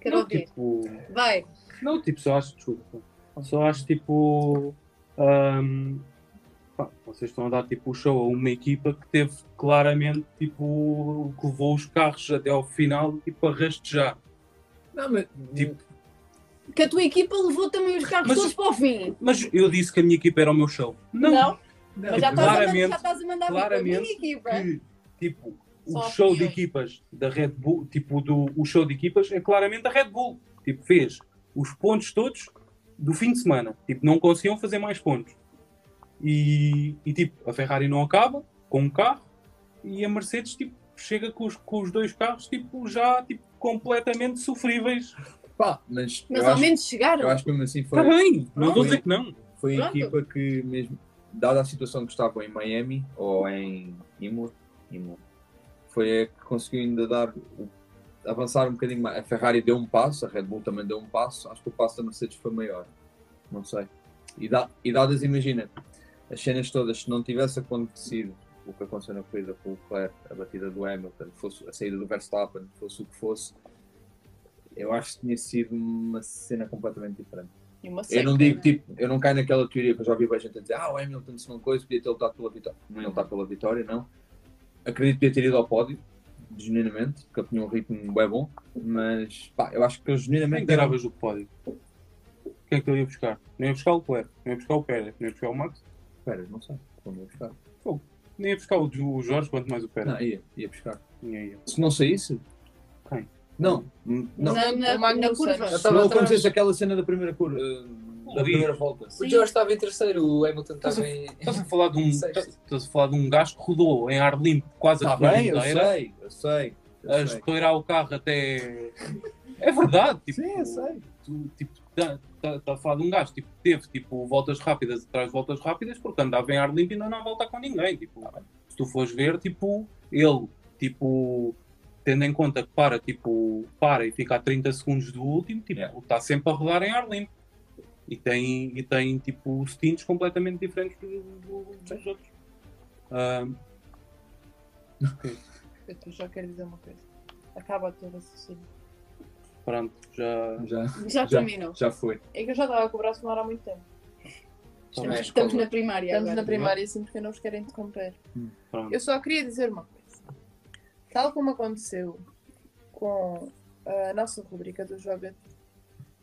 Quero Não, ouvir. tipo. Vai. Não, tipo, só acho, desculpa. Só acho tipo. ahm, pá, vocês estão a dar tipo o show a uma equipa que teve claramente tipo. que levou os carros até ao final tipo a rastejar. Não, mas Tipo, Que a tua equipa levou também os carros Mas- todos para o fim. mas eu disse que a minha equipa era o meu show. Não, Mas já estás, a, mandar- claramente- já estás a mandar para a claramente minha equipa. que tipo Só o show de equipas da Red Bull, tipo do o show de equipas é claramente a Red Bull. Tipo, fez os pontos todos do fim de semana. Tipo, não conseguiam fazer mais pontos. E, e, tipo, a Ferrari não acaba com um carro e a Mercedes tipo, chega com os, com os dois carros tipo, já tipo, completamente sofríveis. pá, mas, Mas ao acho, menos chegaram. eu acho que mesmo assim Está foi, bem, não estou a dizer que não. foi a equipa que mesmo, dada a situação que estavam em Miami ou em Imola, Imola foi a que conseguiu ainda dar o- avançar um bocadinho mais. A Ferrari deu um passo, a Red Bull também deu um passo, acho que o passo da Mercedes foi maior. Não sei. E, dá, e dadas, imagina, as cenas todas, se não tivesse acontecido o que aconteceu na corrida com o Leclerc, a batida do Hamilton, fosse a saída do Verstappen, fosse o que fosse, eu acho que tinha sido uma cena completamente diferente. Uma Eu não seca, digo né? tipo, eu não caio naquela teoria que eu já ouvi bastante gente a dizer, ah, o Hamilton se não coisa, podia ter lutado pela vitória. Não ia lutar pela vitória, não. Acredito que podia ter ido ao pódio, genuinamente, porque ele tinha um ritmo bem bom, mas pá, eu acho que eu Quem genuinamente. tiravas do pódio? Quem é que ele ia buscar? Não ia buscar o Leclerc, não ia buscar o Pérez, não ia buscar o Max, Espera, não sei. Quando ia buscar. nem ia buscar o, Jorge, quanto mais o Pérez. Não, ia, ia buscar. Ia, ia. Se não saísse. Quem? Não, não. Na, na, curva. Estava atrás. acontecesse aquela cena da primeira curva, eh, da primeira volta. O George estava em terceiro, o Hamilton Estás estava a- em. Estás a falar de um, estás a falar de um gajo que rodou em ar limpo quase Está a Tá bem, eu sei, eu sei. a sei. estourar o carro até. É verdade, tipo, Sim, eu sei. tu, tipo, está tá, tá a falar de um gajo tipo, que teve tipo, voltas rápidas atrás de voltas rápidas porque andava em ar limpo e ainda não volta com ninguém. Tipo, se tu fores ver, tipo, ele, tipo, tendo em conta que para, tipo, para e fica a 30 segundos do último, tipo, Yeah. está sempre a rodar em ar limpo. E tem, e tem tipo, stints completamente diferentes do- do- dos outros. Ah, Eu já quero dizer uma coisa. Acaba todo raciocínio. Pronto, já. Já, Já já, terminou. já foi. É que eu já estava com o braço no ar há muito tempo. Mas Estamos como- na primária Estamos agora. na primária sim porque não nos querem interromper. Pronto. Eu só queria dizer uma coisa. Tal como aconteceu com a nossa rubrica do Joga,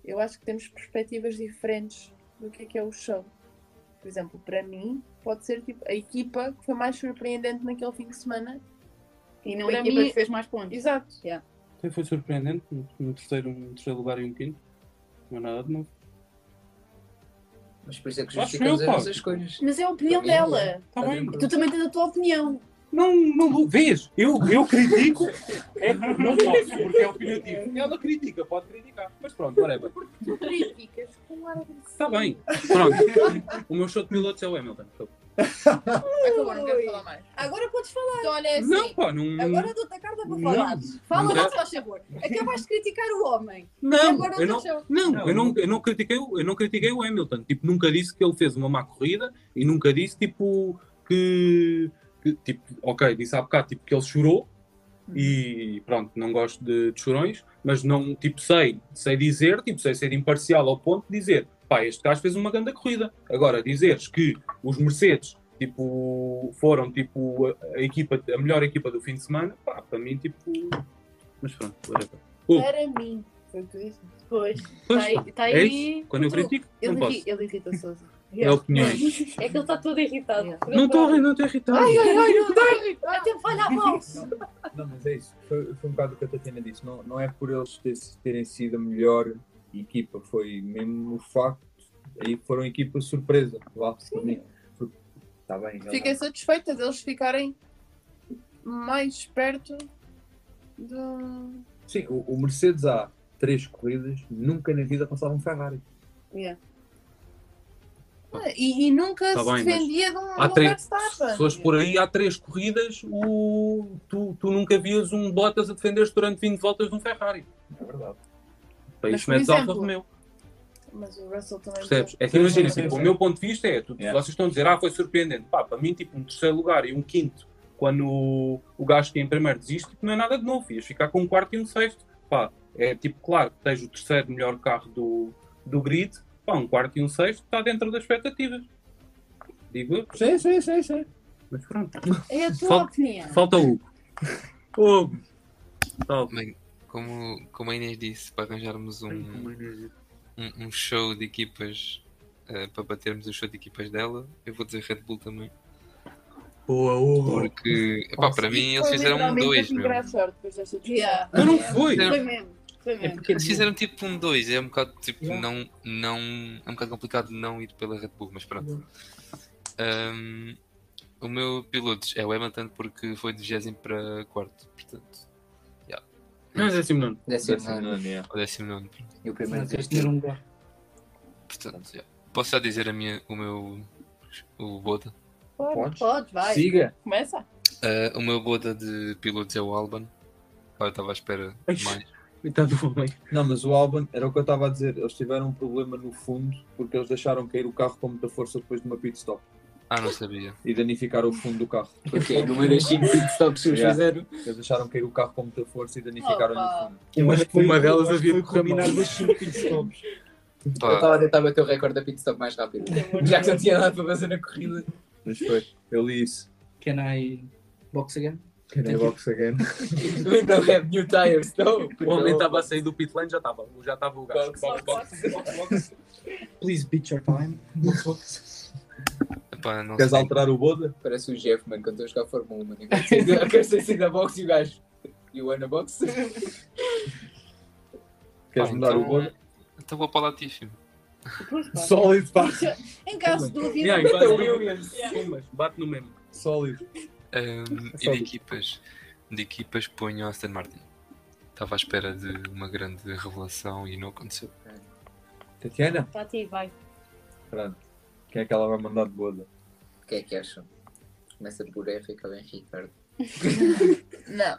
eu acho que temos perspectivas diferentes do que é que é o show. Por exemplo, para mim, pode ser tipo a equipa que foi mais surpreendente naquele fim de semana. E não Para a equipa mim- que fez mais pontos. Exato. Até foi surpreendente no, terceiro, no terceiro lugar e um quinto. Não é nada de novo. Mas por isso é que justificamos as nossas escolhas. Mas é a opinião dela. Tá bem. Tu também tens a tua opinião. Não, não, vês? Eu, eu critico, é que não posso, porque é opinativo. Ela critica, pode criticar. Mas pronto, whatever. Tu criticas com ar agressivo. Está bem. Pronto. O meu show de pilotos é o Hamilton. Acabou, não quero falar mais. Agora podes falar. Então, olha, é assim. Não, pá, não. Agora dou-te a carta para Não. falar. Fala Não quero. se faz favor. Acabaste de criticar o homem. Não, eu não, deixa- não, eu não, eu não critiquei, o- eu não critiquei o Hamilton. Tipo, nunca disse que ele fez uma má corrida e nunca disse tipo que, que, tipo, ok, disse há bocado tipo que ele chorou e pronto, não gosto de, de chorões, mas não, tipo, sei, sei dizer, tipo, sei ser imparcial ao ponto de dizer, pá, este gajo fez uma grande corrida. Agora, dizeres que os Mercedes tipo, foram tipo a, equipa, a melhor equipa do fim de semana, pá, para mim, tipo, mas pronto, whatever. Oh, Para mim. Foi o que tu disse. Pois. Pois, Está aí. Tá é aí isso. Quando eu o critico, Ele, não posso. irri- ele irrita Sousa. É opiniões. É que ele está todo irritado. Yeah. Não estou não estou irritado. Ai, ai, ai, não está. Até falha a voz. Não, mas é isso. Foi, foi um bocado o que a Tatiana disse. Não, não é por eles ter- terem sido a melhor equipa, foi mesmo o facto. Aí foram equipa surpresa. Lá, para Está bem. Fiquei satisfeita deles ficarem mais perto do. Sim, o, o Mercedes há três corridas, nunca na vida passava um Ferrari. Yeah. Ah, E, e nunca Tá se bem, defendia de um, há de um três-. Se fores por aí, há três corridas, o, tu, tu nunca vias um Bottas a defender-se durante 20 voltas de um Ferrari. É verdade. Para isso metes Alfa Romeo. Mas o Russell também. Percebes? É imagina, tipo, sim. o meu ponto de vista é, tu, Yeah. vocês estão a dizer, ah, foi surpreendente. Pá, para mim, tipo, um terceiro lugar e um quinto, quando o, o gajo que é em primeiro desiste, tipo, não é nada de novo. Ias ficar com um quarto e um sexto. Pá, é tipo, claro, que tens o terceiro melhor carro do, do grid, pá, um quarto e um sexto está dentro das expectativas. Digo eu. Sim, sim, sim, sim. Mas pronto. É a tua Falta- opinião. Falta o Hugo. Hugo. Como, como a Inês disse, para arranjarmos um, um, um show de equipas eh, para batermos o show de equipas dela, eu vou dizer Red Bull também. Boa, Hugo. Porque, epá, para mim, eles fizeram um 2, meu. sorte depois desta discussão. Yeah. Mas não foi. Foi mesmo. Foi É mesmo. porque Eles fizeram tipo um 2, é um bocado tipo, Yeah. não, não, é um bocado complicado não ir pela Red Bull, mas pronto. Ahm, o meu piloto é o Hamilton porque foi de 20 para quarto, portanto, yeah. Não, é décimo nono. Décimo Décimo nono. nono, yeah. o décimo nono, pronto. E o primeiro ter um lugar. Portanto, yeah. Posso já dizer a minha, o meu o Boda? Podes? Podes, vai. Siga. Começa. Ah, o meu Boda de pilotos é o Alban. Pá, eu estava à espera de mais. Coitado do homem. Não, mas o Alban, era o que eu estava a dizer, eles tiveram um problema no fundo porque eles deixaram cair o carro com muita força depois de uma pit stop Ah, não sabia. e danificaram o fundo do carro. Porque número 5 pitstops que eles Yeah. fizeram. Eles deixaram cair o carro com muita força e danificaram-lhe Opa. o fundo. Eu acho que Uma delas eu havia de correr combinar das 5 pitstops. Eu Pá, estava a tentar bater o recorde da pitstop mais rápido. Já que não tinha nada para fazer na corrida. Mas foi, eu li isso. Can I box again? Can I box again? We don't have new tires, no. O homem estava a sair do pit lane, já estava. Já estava o gajo. Box, Box, box, box, box. Please beat your time. Box, box. Epá, não Queres sei. alterar o Boda? Parece o Jeff, mano, quando estou a jogar Fórmula 1, mano. Eu quero sair da box e o gajo. You wanna box? Queres mudar então- o Boda? Então vou para o Latifi. Sólido, pá. Em caso de dúvida. Yeah, e o Williams. Pumas, Bate no mesmo. Sólido. Ahm, e de equipas, de equipas ponho Aston Martin. Estava à espera de uma grande revelação e não aconteceu. Tatiana? Está a ti, vai. Pronto. Quem é que ela vai mandar de Boda? O que é que acham? Começa por R e acaba em Ricardo. Não.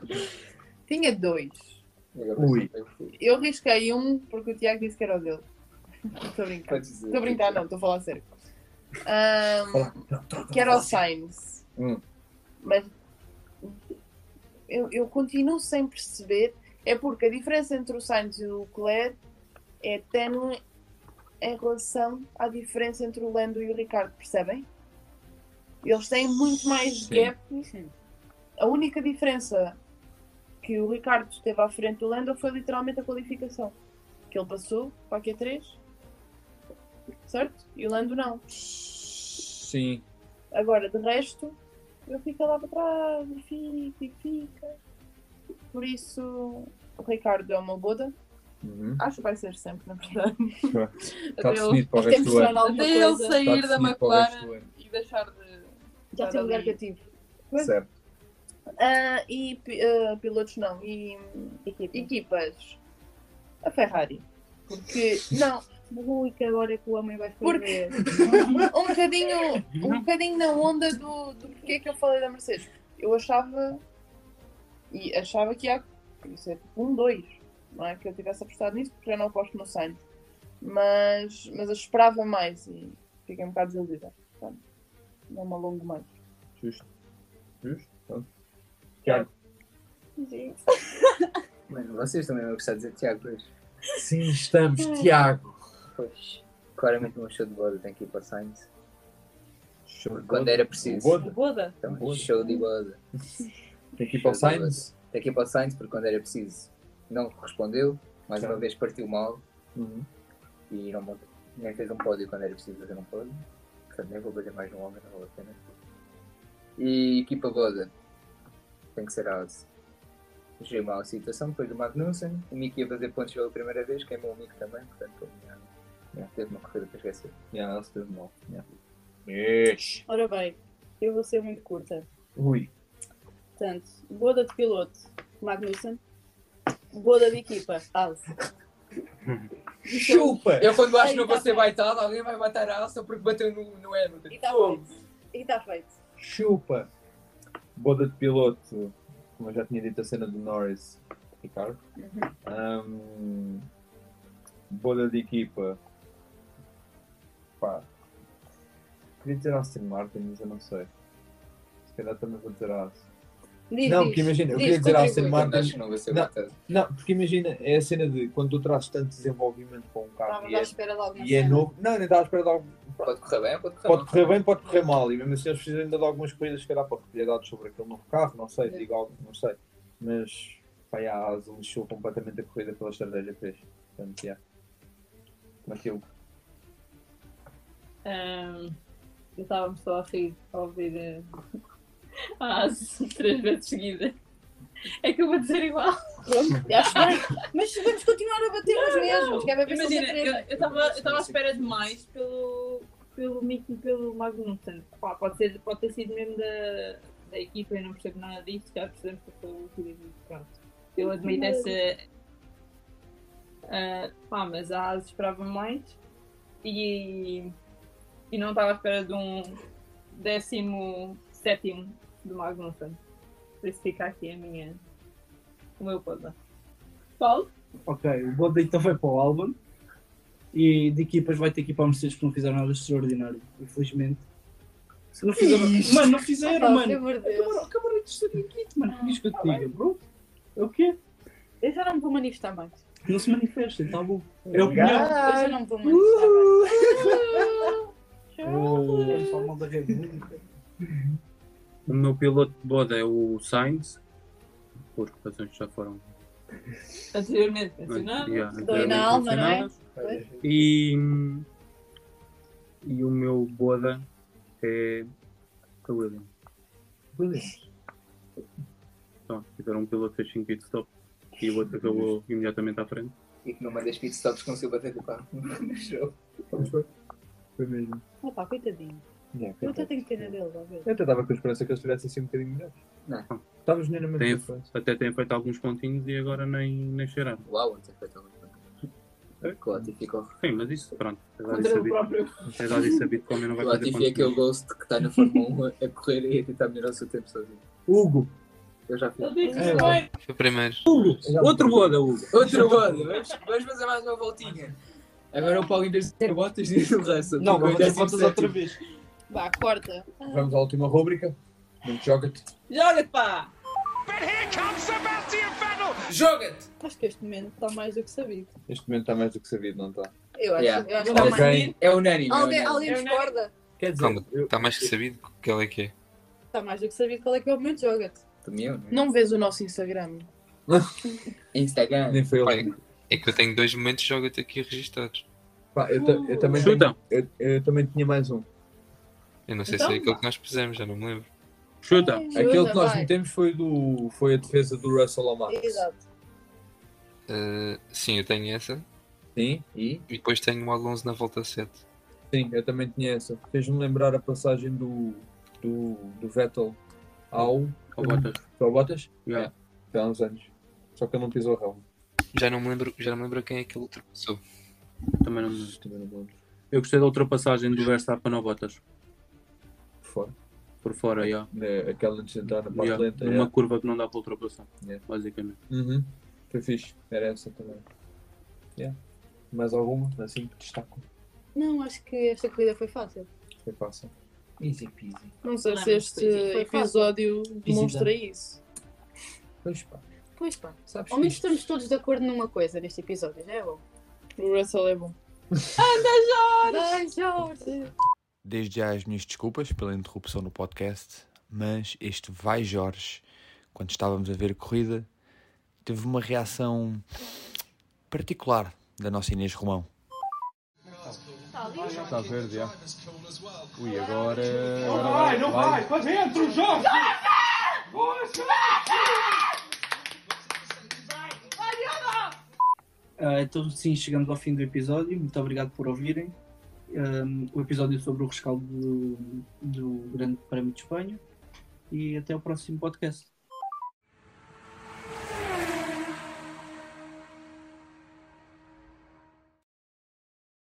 Tinha dois. Ui. eu risquei um porque o Tiago disse que era o dele. Estou a brincar. Estou a brincar, não, estou a falar sério. Ahm, que era o Sainz. Hum. Mas eu, eu continuo sem perceber. É porque a diferença entre o Sainz e o Leclerc é tenue em relação à diferença entre o Lando e o Ricardo, percebem? Eles têm muito mais Sim. gap. A única diferença que o Ricardo esteve à frente do Lando foi literalmente a qualificação. Que ele passou para a Q3, certo? E o Lando não. Sim. Agora, de resto, ele fica lá para trás, e fica, e fica. Por isso, o Ricardo é uma boda. Uhum. Acho que vai ser sempre, na verdade. Está definido para o ele- resto do ano. Até ele sair da McLaren e deixar de. Já tem lugar cativo. Certo. Ah, e ah, pilotos não. E equipas. A Ferrari. Porque. Não. Ui, que agora é que o homem vai Porque- escrever. um bocadinho, um bocadinho na onda do, do porquê que eu falei da Mercedes. Eu achava e achava que ia isso é tipo um 2, não é que eu tivesse apostado nisso porque já não aposto no Sainz. Mas, mas eu esperava mais e fiquei um bocado desiludida. Portanto, não me alongo mais. Justo. Justo. Pronto. Tiago. Mano, vocês também vão gostar de dizer Tiago hoje. Sim, estamos, Tiago. Pois, claramente um show de bola tem que ir para Sainz. Show de Quando era preciso. Boda. Boda. Então, Boda. show de bola. Tem que ir para o. Sainz. Tem que ir para o Sainz porque quando era preciso não respondeu. Mais uma vez partiu mal Uhum. e não monta- nem fez um pódio quando era preciso fazer um pódio. Portanto, nem vou bater mais um homem, não vale a pena. E equipa Boda tem que ser a Alce. Mal a situação depois do Magnussen. O Mick ia fazer pontos pela primeira vez, queimou o Mick também, portanto, yeah, yeah, teve uma corrida para esquecer. Yeah, se teve mal. Yeah. Yes. Ora bem, eu vou ser muito curta. Ui. Portanto, boda de piloto, Magnussen. Boda de equipa, Alce. Chupa! Eu quando acho que não tá vou ser baitado, alguém vai bater a Alce porque bateu no, no Hamilton. E está feito. E está feito. Chupa! Boda de piloto, como eu já tinha dito, a cena do Norris, Ricardo. Ahm, boda de equipa. Pá. Queria dizer Aston Martin, mas eu não sei. Se calhar também vou dizer Aston. Diz, Não, porque imagina, eu Diz, queria dizer que vou ser Não. batado. Não, porque imagina, é a cena de quando tu trazes tanto desenvolvimento para um carro Estavas e é, e é novo. Não, nem estava à espera de algo. Pode correr bem, pode correr Pode mal. correr bem, pode correr mal. E mesmo assim eles precisam ainda de algumas coisas, se calhar, para recolher dados sobre aquele novo carro, não sei, digo algo, não sei. Mas, pá, a Asa lixou completamente a corrida pela estratégia que fez. Portanto, yeah. Matilde. Ahm, eu estava-me só a rir a ouvir eh, a Ace três vezes seguida. É que eu vou dizer igual. Pronto, acho bem. Mas vamos continuar a bater nos mesmos, que é Imagina, eu estava eu estava à espera demais pelo, pelo Mick e pelo Magnussen. Pá, pode, ser, pode ter sido mesmo da, da equipa, eu não percebo nada disso, já percebemos que foi o que eu disse. Pronto. Eu admito essa. ah, pá, mas a Asa esperava mais e, e não estava à espera de um décimo sétimo do Magnussen. Por isso fica aqui a minha. o meu poda. Paulo? Ok, o Boda então vai para o Albon. E de equipas vai ter que ir para a Mercedes porque não fizeram nada extraordinário, infelizmente. Se não fizeram. Mano, não fizeram, Pelo mano. Acabaram, acabaram de destruir o kit, mano. O que que eu te diga, bro? É o quê? Eu já não me vou manifestar mais. Não se manifestem, tá bom. É a opinião. Eu já não me vou manifestar mais. Vamos falar mal da Red Bull. O meu piloto de boda é o Sainz, por razões que já foram Anteriormente mencionado. yeah, anteriormente na alma, não é? mencionadas. E, e o meu boda é a Williams. Williams. Então, tiveram um piloto que fez 5 pitstops e o outro acabou imediatamente à frente. E que numa das pitstops conseguiu bater com o carro no show. Foi mesmo. Opa, coitadinho. Yeah, Eu até tenho pena dele, a ver. Eu até estava com a esperança que eles estivessem assim um bocadinho melhores. Não. Estava genuinamente Tem- até têm feito alguns pontinhos e agora nem, nem cheiraram. Uau, ontem foi tão O Latifi ficou. Sim, mas isso, pronto. É Contra o sabido, próprio. é dado e sabido o homem não vai O fazer Latifi é pontos. aquele ghost que está na Fórmula 1 a correr e a tentar melhorar o seu tempo sozinho. Hugo! Eu já fiz. É. Foi primeiro. Outro boda, Hugo. Outro bode, vamos, fazer mais uma voltinha. Agora o Paulo em vez de ter botas diz o Russell. Não, em vamos ter 17º. fotos outra vez. Vá, corta. Vamos à última rúbrica. Joga-te. Joga-te, pá! But here comes Sebastian Vettel. Joga-te! Acho que este momento está mais do que sabido. Este momento está mais do que sabido, não está? Eu acho, Yeah. eu acho que Vamos está mais. É unânime. é Alguém, unânime. alguém não- discorda? Quer dizer, Calma, eu- está mais que sabido que ele é que é. Está mais do que sabido qual é que é o momento de joga-te. Também eu, né? Não vês o nosso Instagram? Instagram. nem foi. Olha, é que eu tenho dois momentos de joga-te aqui registados. Pá, eu, ta- eu também tenho- eu, eu também tinha mais um. Eu não sei Então, se é aquele que nós pusemos, já não me lembro. Chuta. Aquele que nós vai. metemos foi, do, foi a defesa do Russell Lomax. Exato. Uh, sim, eu tenho essa. Sim, e? E depois tenho o Alonso na volta 7. Sim, eu também tinha essa. Fez-me lembrar a passagem do, do, do Vettel ao. Ao Bottas. Ao Bottas? Yeah. É, há uns anos. Só que ele não pisou a relva. Já não me lembro, já não me lembro quem é que ele ultrapassou. Também não me Também não me lembro. Eu gostei da ultrapassagem do Verstappen ao Bottas. Por fora. Por fora, já. É, aquela antes de entrar na parte Yeah, lenta. Numa yeah. curva que não dá para ultrapassar. Yeah. Basicamente. Uhum. Foi fixe. Era essa também. Yeah. Mais alguma? Assim que destaco. Não, acho que esta corrida foi fácil. Foi fácil. Easy peasy. Não sei Não, se este fácil. episódio demonstra isso. Pois pá. Pois pá. Sabes Ao menos estamos todos de acordo numa coisa neste episódio, já é bom. O Russell é bom. Ai, Jorge! Desde já as minhas desculpas pela interrupção no podcast, mas este Vai Jorge, quando estávamos a ver a corrida, teve uma reação particular da nossa Inês Romão. Está verde, já. Ui, agora. Não vai, não vai, para dentro, Jorge! Ah, então, sim, chegamos ao fim do episódio. Muito obrigado por ouvirem. Um, o episódio sobre o rescaldo do, do Grande Prémio de Espanha. E até o próximo podcast.